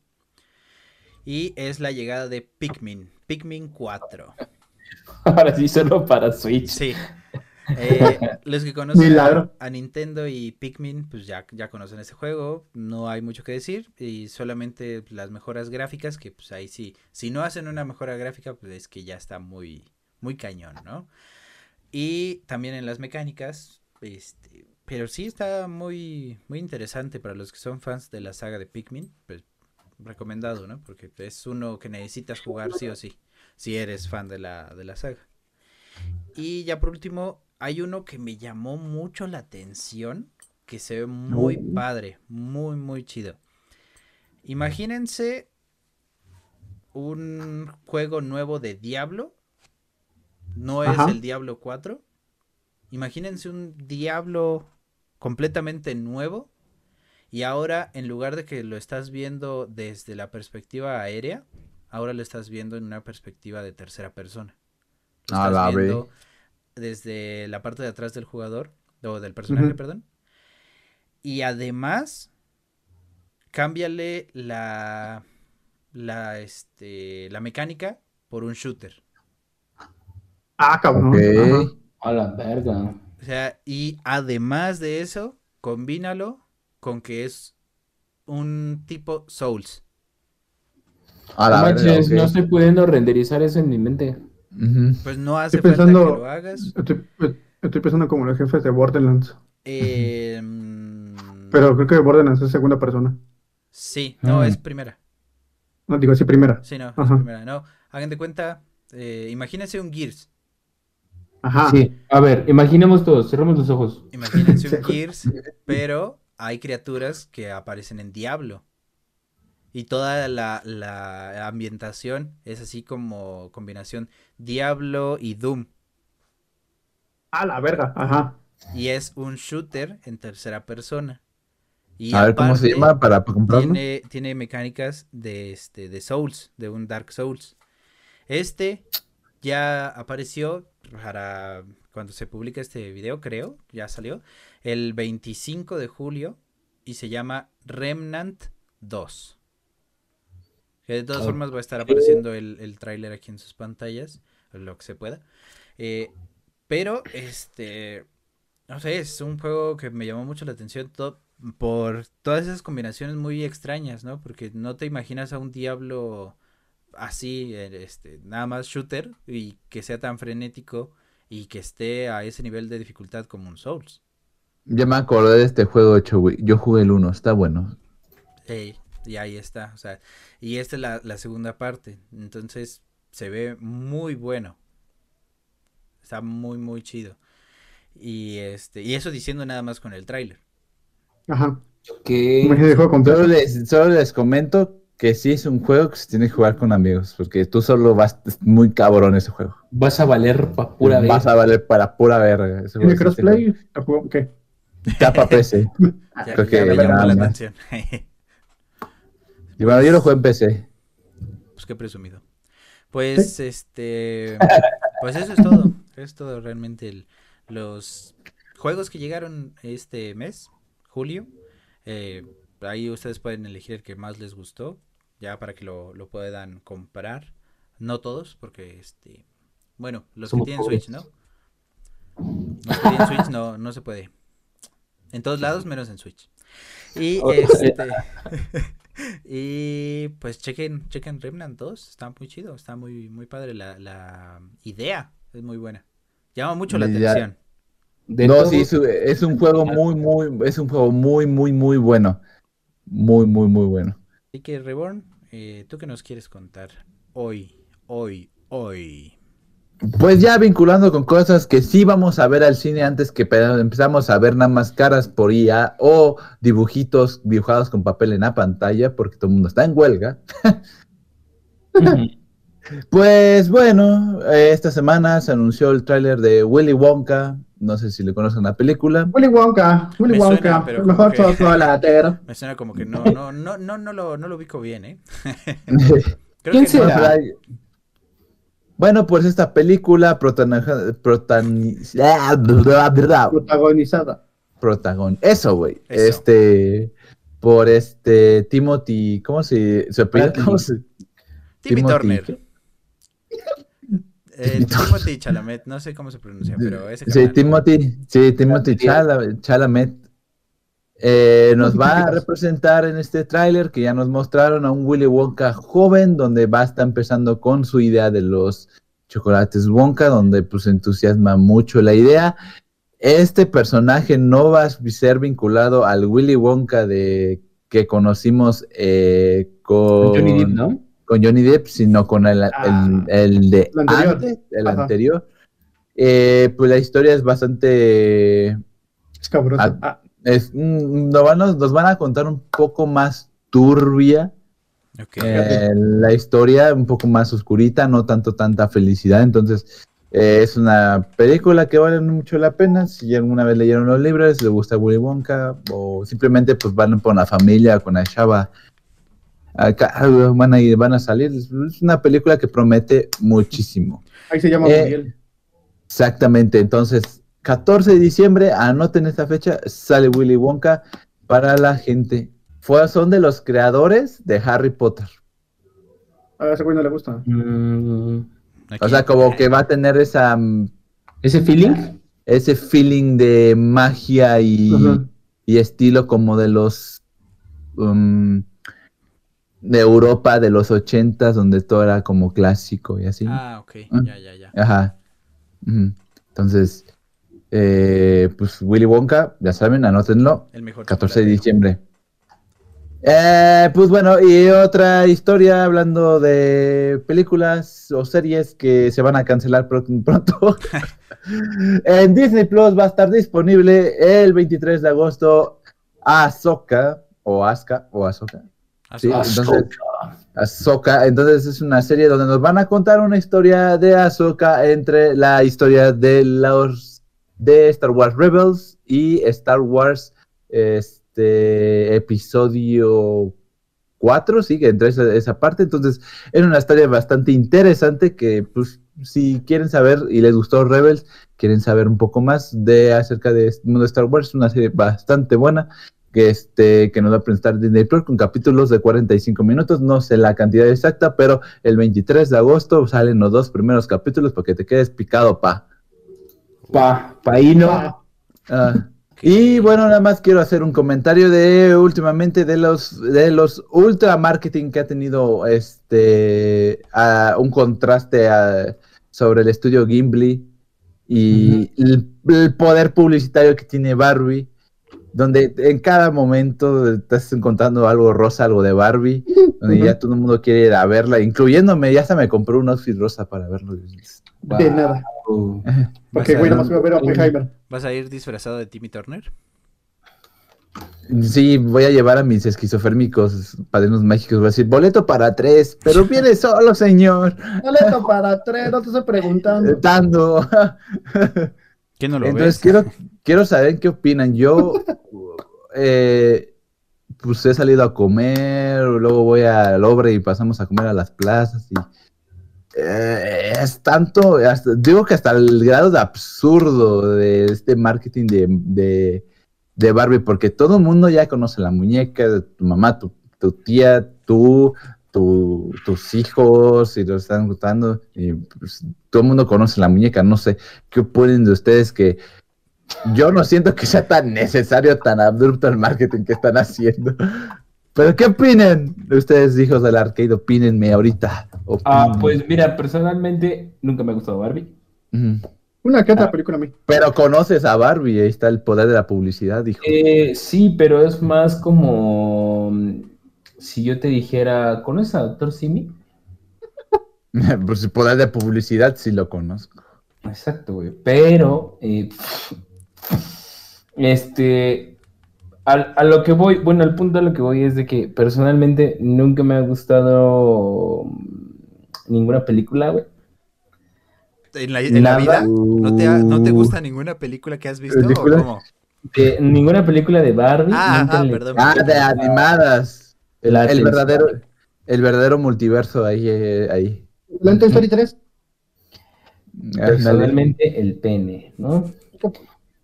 Speaker 1: Y es la llegada de Pikmin, Pikmin 4.
Speaker 4: Ahora sí, solo para Switch.
Speaker 1: Sí. Eh, los que conocen a, a Nintendo y Pikmin, pues ya, ya conocen ese juego, no hay mucho que decir, y solamente las mejoras gráficas, que pues ahí sí, si no hacen una mejora gráfica, pues es que ya está muy, muy cañón, ¿no? Y también en las mecánicas, este, pero sí está muy, muy interesante para los que son fans de la saga de Pikmin, pues recomendado, ¿no? Porque es uno que necesitas jugar sí o sí, si eres fan de la, de la saga. Y ya por último, hay uno que me llamó mucho la atención, que se ve muy padre, muy, muy chido. Imagínense un juego nuevo de Diablo. No es
Speaker 3: Ajá.
Speaker 1: el Diablo 4. Imagínense un Diablo completamente nuevo. Y ahora, en lugar de que lo estás viendo desde la perspectiva aérea, ahora lo estás viendo en una perspectiva de tercera persona. Lo
Speaker 2: Ah,
Speaker 1: estás viendo desde la parte de atrás del jugador, o del personaje, perdón. Y además, cámbiale la, la, este, la mecánica por un shooter.
Speaker 3: Ah, cabrón.
Speaker 4: A la verga.
Speaker 1: O sea, y además de eso, combínalo con que es un tipo Souls.
Speaker 2: A
Speaker 4: No
Speaker 2: la verga,
Speaker 4: manches, no estoy pudiendo renderizar eso en mi mente.
Speaker 1: Pues no hace
Speaker 3: Estoy
Speaker 1: falta
Speaker 3: pensando-
Speaker 1: que lo hagas.
Speaker 3: Estoy, estoy pensando como los jefes de Borderlands.
Speaker 1: Eh, mm,
Speaker 3: Pero creo que Borderlands es segunda persona.
Speaker 1: sí, no,
Speaker 2: Mm.
Speaker 1: es primera.
Speaker 3: No digo así primera.
Speaker 1: Sí, no, es primera. No, hagan de cuenta, eh, imagínense un Gears.
Speaker 3: Ajá.
Speaker 4: Sí, a ver, imaginemos todos, cerremos los ojos.
Speaker 1: Imagínense un
Speaker 3: Sí.
Speaker 1: Gears, pero hay criaturas que aparecen en Diablo. Y toda la, la ambientación es así como combinación Diablo y Doom.
Speaker 3: A la verga. Ajá.
Speaker 1: Y es un shooter en tercera persona. Y
Speaker 2: A ver cómo se llama para comprarlo.
Speaker 1: Tiene, tiene mecánicas de, este, de Souls, de un Dark Souls. Este ya apareció para cuando se publica este video, creo, ya salió, el 25 de julio y se llama Remnant 2. Que de todas
Speaker 4: Ok.
Speaker 1: formas va a estar apareciendo el, el tráiler aquí en sus pantallas, lo que se pueda. Eh, pero, este, no sé, es un juego que me llamó mucho la atención to- por todas esas combinaciones muy extrañas, ¿no? Porque no te imaginas a un diablo así, eh, este, nada más shooter y que sea tan frenético y que esté a ese nivel de dificultad como un Souls.
Speaker 2: Ya me acordé de este juego hecho, güey. Yo jugué el 1, está bueno.
Speaker 1: Ey, Y ahí está, o sea, y esta es la, la segunda parte. Entonces, se ve muy bueno. Está muy, muy chido. Y este, y eso diciendo nada más con el tráiler.
Speaker 3: Ajá.
Speaker 4: Que.
Speaker 2: Solo les, solo les comento que sí es un juego que se tiene que jugar con amigos, porque tú solo vas, es muy cabrón ese juego.
Speaker 4: vas a valer pa' pura vez.
Speaker 2: Vas a valer para pura verga.
Speaker 3: ¿Tiene crossplay? ¿Qué?
Speaker 2: Capa PC.
Speaker 1: Ya,
Speaker 2: Creo
Speaker 1: ya
Speaker 2: que
Speaker 1: me llamó
Speaker 2: nada
Speaker 1: la atención.
Speaker 2: Y bueno, yo lo juego en PC.
Speaker 1: Pues qué presumido. Pues este, pues eso es todo. Es todo realmente el- los juegos que llegaron este mes, julio. Eh, ahí ustedes pueden elegir el que más les gustó, ya para que lo, lo puedan comprar. No todos, porque este, bueno, los
Speaker 4: Somos
Speaker 1: que tienen
Speaker 4: pobres.
Speaker 1: Switch, ¿no? Los que tienen Switch no, no se puede. En todos lados menos en Switch. Y este y pues chequen, chequen Remnant 2, está muy chido, está muy, muy padre la, la idea, es muy buena. Llama mucho la atención.
Speaker 4: De
Speaker 2: no,
Speaker 4: todo-
Speaker 2: sí, es, un- es un juego muy, muy, es un juego muy, muy, muy bueno. Muy, muy, muy bueno.
Speaker 1: Así que Reborn, eh, ¿tú qué nos quieres contar hoy, hoy, hoy?
Speaker 2: Pues ya vinculando con cosas que sí vamos a ver al cine antes que pe- empezamos a ver nada más caras por IA o dibujitos dibujados con papel en la pantalla porque todo el mundo está en huelga. Pues bueno, eh, esta semana se anunció el tráiler de Willy Wonka. No sé si le conocen la película.
Speaker 3: Willy Wonka, Willy
Speaker 1: Me suena,
Speaker 3: Wonka,
Speaker 1: pero que-
Speaker 3: chocolatero.
Speaker 1: Me suena como que no, no, no, no, no lo, no lo ubico bien, ¿eh? Creo
Speaker 4: ¿Quién
Speaker 1: que no.
Speaker 2: Bueno, pues esta película protagoniza-
Speaker 3: Protagonizada.
Speaker 2: protagon. Eso, güey. Este. Por este. Timothy. ¿Cómo se. se apellida?
Speaker 4: Bradley.
Speaker 2: ¿Cómo se-
Speaker 1: Timmy
Speaker 2: Timothy,
Speaker 1: Turner. Eh. Timothy Chalamet, no sé cómo se pronuncia, pero ese
Speaker 2: Sí,
Speaker 1: carnal.
Speaker 2: Timothy. Sí, Timothy Chala- Chalamet. Eh, nos va a representar en este tráiler que ya nos mostraron a un Willy Wonka joven, donde va a estar empezando con su idea de los chocolates Wonka, donde pues entusiasma mucho la idea. Este personaje no va a ser vinculado al Willy Wonka de que conocimos eh, con,
Speaker 4: Johnny Depp, ¿no?
Speaker 2: con Johnny Depp, sino con el,
Speaker 3: Ah,
Speaker 2: el de
Speaker 3: el anterior.
Speaker 2: antes, el
Speaker 3: Ajá.
Speaker 2: anterior. Eh, pues la historia es bastante
Speaker 3: Escabroso.
Speaker 2: Es, mm, nos, van a, nos van a contar un poco más turbia
Speaker 1: Ok.
Speaker 2: eh, la historia, un poco más oscurita, no tanto tanta felicidad. Entonces, eh, es una película que vale mucho la pena. Si alguna vez leyeron los libros, les gusta Willy Wonka, o simplemente pues van con la familia, con la chava. Acá, van, a ir, van a salir. Es una película que promete muchísimo.
Speaker 3: ahí se llama
Speaker 2: eh,
Speaker 3: Muriel.
Speaker 2: Exactamente, entonces 14 de diciembre, anoten esta fecha, sale Willy Wonka para la gente. Fue, son de los creadores de Harry Potter.
Speaker 3: A ese güey no le gusta.
Speaker 4: Mm,
Speaker 2: O sea, como que va a tener esa, mm,
Speaker 4: ¿Ese feeling?
Speaker 2: ese feeling de magia y, y estilo como de los um, de Europa de los ochentas, donde todo era como clásico y así.
Speaker 1: Ah, ok,
Speaker 2: Ah.
Speaker 1: ya, ya, ya.
Speaker 2: Ajá. Entonces, eh, pues Willy Wonka, ya saben, anótenlo.
Speaker 1: El mejor
Speaker 2: 14 de diciembre. Eh, pues bueno, y otra historia hablando de películas o series que se van a cancelar pro- pronto. en Disney Plus va a estar disponible el 23 de agosto Ahsoka o Asuka o Ahsoka. Sí, entonces Ahsoka, entonces es una serie donde nos van a contar una historia de Ahsoka entre la historia de los de Star Wars Rebels y Star Wars este episodio 4, sí, que entre esa, esa parte, entonces es una historia bastante interesante que pues si quieren saber y les gustó Rebels, quieren saber un poco más de acerca de este mundo de Star Wars, una serie bastante buena que, este, que nos va a presentar Disney Plus con capítulos de 45 minutos. No sé la cantidad exacta, pero el 23 de agosto salen los dos primeros capítulos para que te quedes picado, pa.
Speaker 4: Pa, pa ahí no.
Speaker 3: Pa.
Speaker 2: Ah, y bueno, nada más quiero hacer un comentario de últimamente de los de los ultra marketing que ha tenido este ah, un contraste sobre el estudio Gimli y el, el poder publicitario que tiene Barbie. donde en cada momento estás encontrando algo rosa, algo de Barbie, donde ya todo el mundo quiere ir a verla, incluyéndome, ya hasta me compré un outfit rosa para verlo.
Speaker 3: De nada. Porque,
Speaker 1: Vas
Speaker 3: güey,
Speaker 1: a-
Speaker 3: nada más iba a ver a Oppenheimer.
Speaker 1: ¿Vas a ir disfrazado de Timmy Turner?
Speaker 2: Sí, voy a llevar a mis esquizofrénicos padrinos mágicos, voy a decir, boleto para tres, pero viene solo, señor,
Speaker 3: Boleto para tres, no te estoy preguntando.
Speaker 2: dando.
Speaker 1: ¿Qué no lo
Speaker 2: Entonces
Speaker 1: ves?
Speaker 2: quiero, quiero saber qué opinan. Yo eh, pues he salido a comer, luego voy al Obre y pasamos a comer a las plazas y eh, es tanto, hasta- digo que hasta el grado de absurdo de este marketing de, de, Barbie, porque todo el mundo ya conoce la muñeca, de tu mamá, tu, tía, tú, tu- tus hijos, y lo están gustando, pues, todo el mundo conoce la muñeca, no sé, ¿qué opinan de ustedes que yo no siento que sea tan necesario, tan abrupto el marketing que están haciendo? Pero ¿qué opinan de ustedes, hijos del arcade? Opínenme ahorita.
Speaker 4: Ah,
Speaker 2: opinen.
Speaker 4: pues mira, personalmente nunca me ha gustado Barbie.
Speaker 3: Una que otra película a mí.
Speaker 2: Pero conoces a Barbie, ahí está el poder de la publicidad, hijo.
Speaker 4: Eh, sí, pero es más como si yo te dijera, ¿conoces a Doctor Simi?
Speaker 2: pues el poder de publicidad sí lo conozco.
Speaker 4: Exacto, güey. Pero, eh, este, al- a, lo que voy, bueno, el punto a lo que voy es de que personalmente nunca me ha gustado ninguna película, güey.
Speaker 1: ¿En la, en la
Speaker 4: Nada.
Speaker 1: vida? ¿No te, ha- ¿No te
Speaker 2: Uh,
Speaker 1: gusta ninguna película que has visto? ¿O
Speaker 2: ¿Película?
Speaker 1: cómo?
Speaker 4: De- ninguna película de Barbie.
Speaker 1: Ah, ah,
Speaker 4: le-
Speaker 1: perdón.
Speaker 2: Ah, de animadas. El, verdadero, el verdadero multiverso ahí, eh, ahí.
Speaker 3: ¿La Toy Story 3?
Speaker 2: Ándale.
Speaker 4: Personalmente, el pene, ¿no?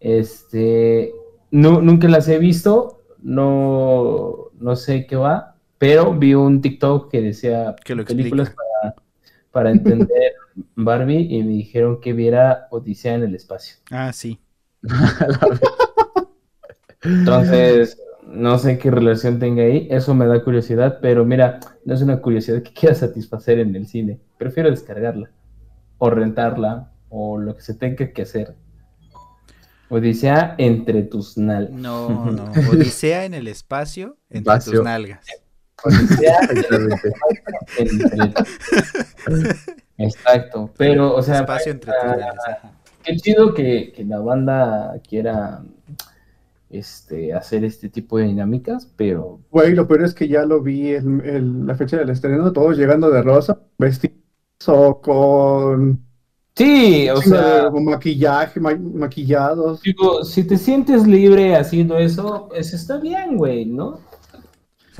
Speaker 4: Este, no, nunca las he visto, no, no sé qué va, pero vi un TikTok que decía
Speaker 1: Que lo
Speaker 4: películas para, para entender Barbie y me dijeron que viera Odisea en el espacio.
Speaker 1: Ah, sí.
Speaker 4: Entonces, no sé qué relación tenga ahí, eso me da curiosidad, pero mira, no es una curiosidad que quiera satisfacer en el cine, prefiero descargarla o rentarla o lo que se tenga que hacer. Odisea entre tus nalgas.
Speaker 1: No, no. Odisea en el espacio entre
Speaker 2: Espacio.
Speaker 1: tus nalgas.
Speaker 4: Odisea entre- Exacto, pero, o sea,
Speaker 1: espacio entre tus nalgas.
Speaker 4: qué chido que, que la banda quiera este, hacer este tipo de dinámicas, pero
Speaker 3: Güey, lo peor es que ya lo vi en, en la fecha del estreno, todos llegando de rosa, vestidos o con
Speaker 4: sí, o sea,
Speaker 3: de maquillaje, ma- maquillados.
Speaker 4: digo, si te sientes libre haciendo eso, pues está bien, güey, ¿no?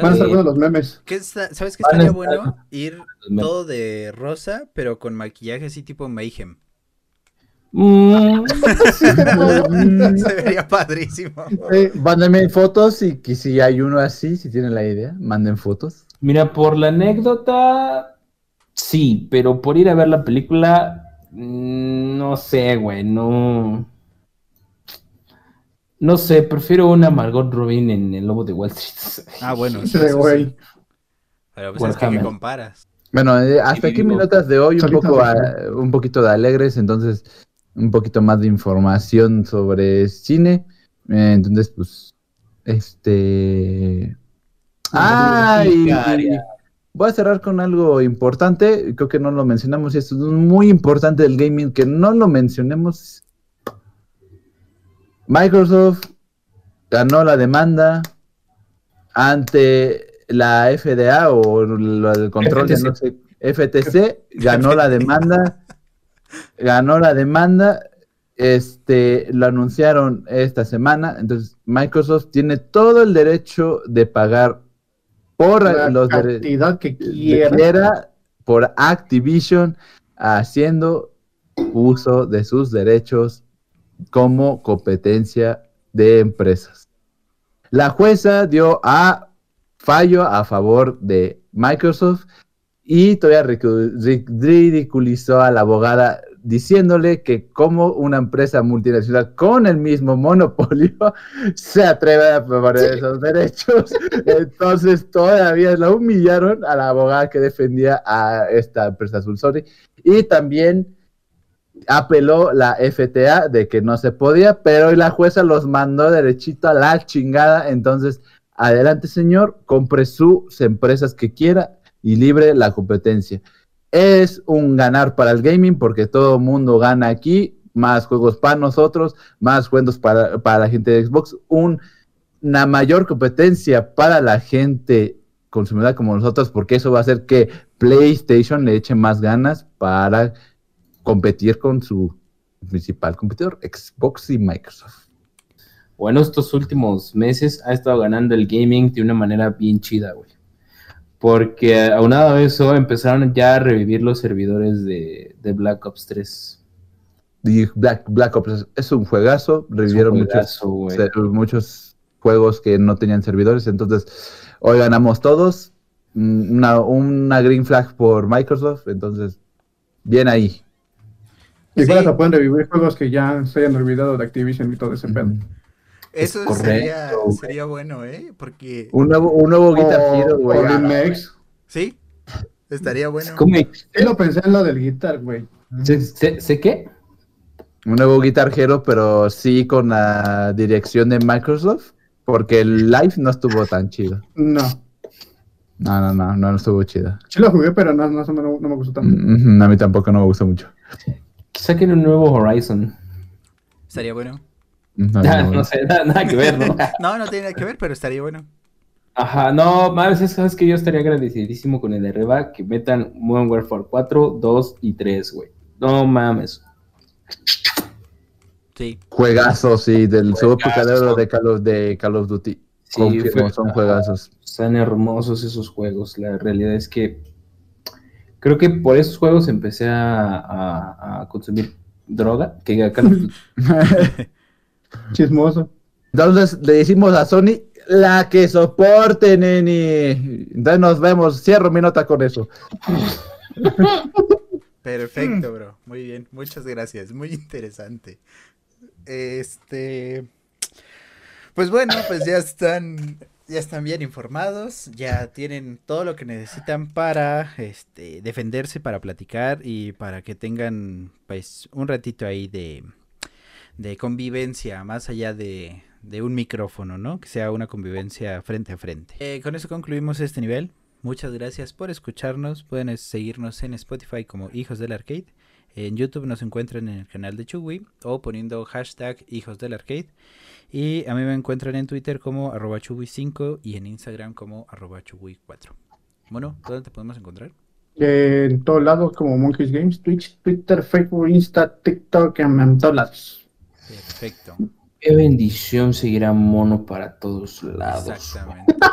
Speaker 3: Van a estar
Speaker 1: ¿Sabes
Speaker 3: buenos los memes.
Speaker 1: qué, está- ¿sabes qué estaría
Speaker 4: estar-
Speaker 1: bueno? Ir todo de rosa, pero con maquillaje así tipo Mayhem.
Speaker 4: Mm,
Speaker 1: Se vería padrísimo.
Speaker 3: Eh,
Speaker 2: Mándenme fotos y que si hay uno así, si tienen la idea, manden fotos.
Speaker 4: mira, por la anécdota, sí, pero por ir a ver la película, no sé, güey, no. No sé, prefiero una Margot Robin en El Lobo de Wall Street.
Speaker 1: Ah, bueno. sí,
Speaker 3: güey.
Speaker 1: sí. Pero pues es que, ¿qué comparas?
Speaker 2: Bueno, eh, hasta aquí mis notas de hoy, un poco, a- un poquito de alegres, entonces un poquito más de información sobre cine. Eh, entonces, pues, este... Ah, y-
Speaker 4: Sicaria.
Speaker 2: Voy a cerrar con algo importante, creo que no lo mencionamos, y esto es muy importante del gaming, que no lo mencionemos. Microsoft ganó la demanda ante la FDA o el control de
Speaker 4: FTC.
Speaker 2: no sé, FTC, ganó la demanda, ganó la demanda, este, lo anunciaron esta semana, entonces Microsoft tiene todo el derecho de pagar por
Speaker 3: La
Speaker 2: los
Speaker 3: cantidad que quiera.
Speaker 2: quiera por Activision haciendo uso de sus derechos como competencia de empresas. La jueza dio a fallo a favor de Microsoft y todavía ridiculizó a la abogada diciéndole que como una empresa multinacional con el mismo monopolio se atreve a favorecer esos derechos. Entonces todavía la humillaron a la abogada que defendía a esta empresa Sulsori y también apeló la FTA de que no se podía, pero la jueza los mandó derechito a la chingada. Entonces, adelante, señor, compre sus empresas que quiera y libre la competencia. Es un ganar para el gaming porque todo el mundo gana aquí, más juegos para nosotros, más juegos para, para la gente de Xbox, un, una mayor competencia para la gente consumidora como nosotros, porque eso va a hacer que PlayStation le eche más ganas para competir con su principal competidor, Xbox y Microsoft.
Speaker 4: Bueno, estos últimos meses ha estado ganando el gaming de una manera bien chida, güey. Porque aunado a eso, empezaron ya a revivir los servidores de, de Black Ops 3.
Speaker 2: Y Black, Black Ops es, un juegazo, revivieron
Speaker 4: juegazo,
Speaker 2: muchos, se- muchos juegos que no tenían servidores, entonces hoy ganamos todos, mm, una, una green flag por Microsoft, entonces bien ahí.
Speaker 3: Y
Speaker 1: Sí.
Speaker 3: se pueden revivir juegos que ya se hayan olvidado de Activision y todo ese pedo.
Speaker 1: Eso
Speaker 4: correcto,
Speaker 1: sería, sería bueno, ¿eh? Porque...
Speaker 2: Un nuevo, un nuevo Guitar
Speaker 3: O,
Speaker 2: Hero, güey. Ah.
Speaker 1: Sí, estaría bueno.
Speaker 4: ¿Cómo?
Speaker 3: Sí lo pensé en lo del guitar, güey.
Speaker 4: ¿Sé, sé- sé qué?
Speaker 2: Un nuevo Guitar Hero, pero sí con la dirección de Microsoft, porque el live no estuvo tan chido.
Speaker 3: No.
Speaker 2: No, no, no, no estuvo chido.
Speaker 3: Sí lo jugué, pero no, no, no me gustó tanto.
Speaker 2: Mm, A mí tampoco no me gustó mucho.
Speaker 4: Saquen un nuevo Horizon.
Speaker 1: Estaría bueno.
Speaker 2: No, no,
Speaker 4: no sé, nada, nada que ver, ¿no?
Speaker 1: No, no tiene nada que ver, pero estaría bueno.
Speaker 4: Ajá, no, mames, es sabes que yo estaría agradecidísimo con el de Reba que metan Modern Warfare 4, 2 y 3, güey. No mames.
Speaker 1: Sí.
Speaker 2: Juegazo, sí, del subpicadero de Call of, de Call of Duty.
Speaker 4: Sí,
Speaker 2: Confirmo,
Speaker 4: fue-
Speaker 2: son juegazos.
Speaker 4: Están hermosos esos juegos. La realidad es que creo que por esos juegos empecé a, a- a consumir droga. Que acá
Speaker 3: Chismoso.
Speaker 2: Entonces le decimos a Sony, la que soporte, neni. Entonces nos vemos. Cierro mi nota con eso.
Speaker 1: Perfecto, bro. Muy bien. Muchas gracias. Muy interesante. Este. Pues bueno, pues ya están. Ya están bien informados. Ya tienen todo lo que necesitan para este defenderse, para platicar y para que tengan pues un ratito ahí de, de convivencia, más allá de, de un micrófono, ¿no? Que sea una convivencia frente a frente. Eh, con eso concluimos este nivel. Muchas gracias por escucharnos. Pueden seguirnos en Spotify como Hijos del Arcade. En YouTube nos encuentran en el canal de Chugui o poniendo hashtag Hijos del Arcade. Y a mí me encuentran en Twitter como arroba Chugui5 y en Instagram como arroba Chugui4. Bueno, ¿dónde te podemos encontrar?
Speaker 3: En todos lados, como Monkeys Games, Twitch, Twitter, Facebook, Insta, TikTok, en todos lados.
Speaker 1: Perfecto.
Speaker 4: Qué bendición seguir a Mono para todos lados.
Speaker 1: Exactamente.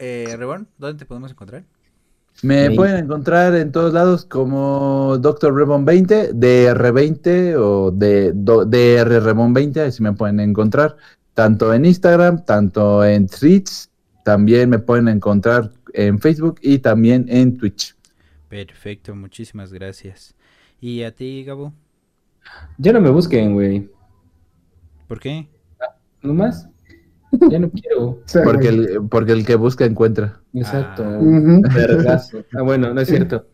Speaker 1: Eh, Rebón, ¿dónde te podemos encontrar?
Speaker 2: Me
Speaker 4: Sí.
Speaker 2: pueden encontrar en todos lados como Dr. Remon 20, DR20 o de, do- DR Remon 20, así me pueden encontrar. Tanto en Instagram, tanto en Twitch, también me pueden encontrar en Facebook y también en Twitch.
Speaker 1: Perfecto, muchísimas gracias. ¿Y a ti, Gabo?
Speaker 4: Ya no me busquen, güey.
Speaker 1: ¿Por qué?
Speaker 4: ¿No más? Ya no quiero.
Speaker 2: Porque el, porque el que busca encuentra.
Speaker 4: Exacto.
Speaker 1: Ah.
Speaker 4: Vergazo. Ah, bueno, no es cierto.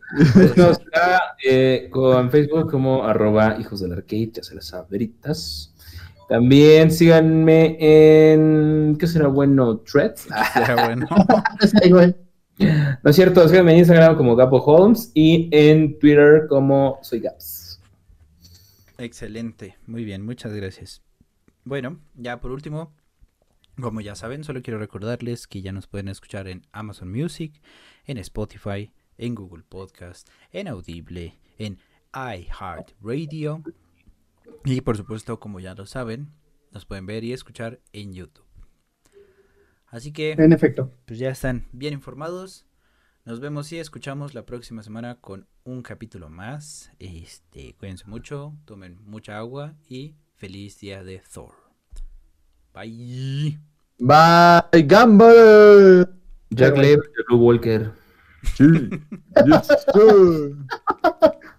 Speaker 4: Nos está eh, con Facebook como arroba hijos del arcade, ya se las sabritas. También síganme en. ¿Qué será bueno? Threads.
Speaker 1: Será bueno.
Speaker 4: No es cierto, síganme en Instagram como Gapo Holmes y en Twitter como Soy Gaps.
Speaker 1: Excelente, muy bien, muchas gracias. Bueno, ya por último, como ya saben, solo quiero recordarles que ya nos pueden escuchar en Amazon Music, en Spotify, en Google Podcast, en Audible, en iHeartRadio y por supuesto, como ya lo saben, nos pueden ver y escuchar en YouTube. Así que
Speaker 3: En efecto.
Speaker 1: pues ya están bien informados. Nos vemos y escuchamos la próxima semana con un capítulo más. Este, cuídense mucho, tomen mucha agua y feliz día de Thor. Bye.
Speaker 2: Bye, Gamble.
Speaker 4: Jack Leb, Blue Walker.
Speaker 2: Sí. Yes, sir.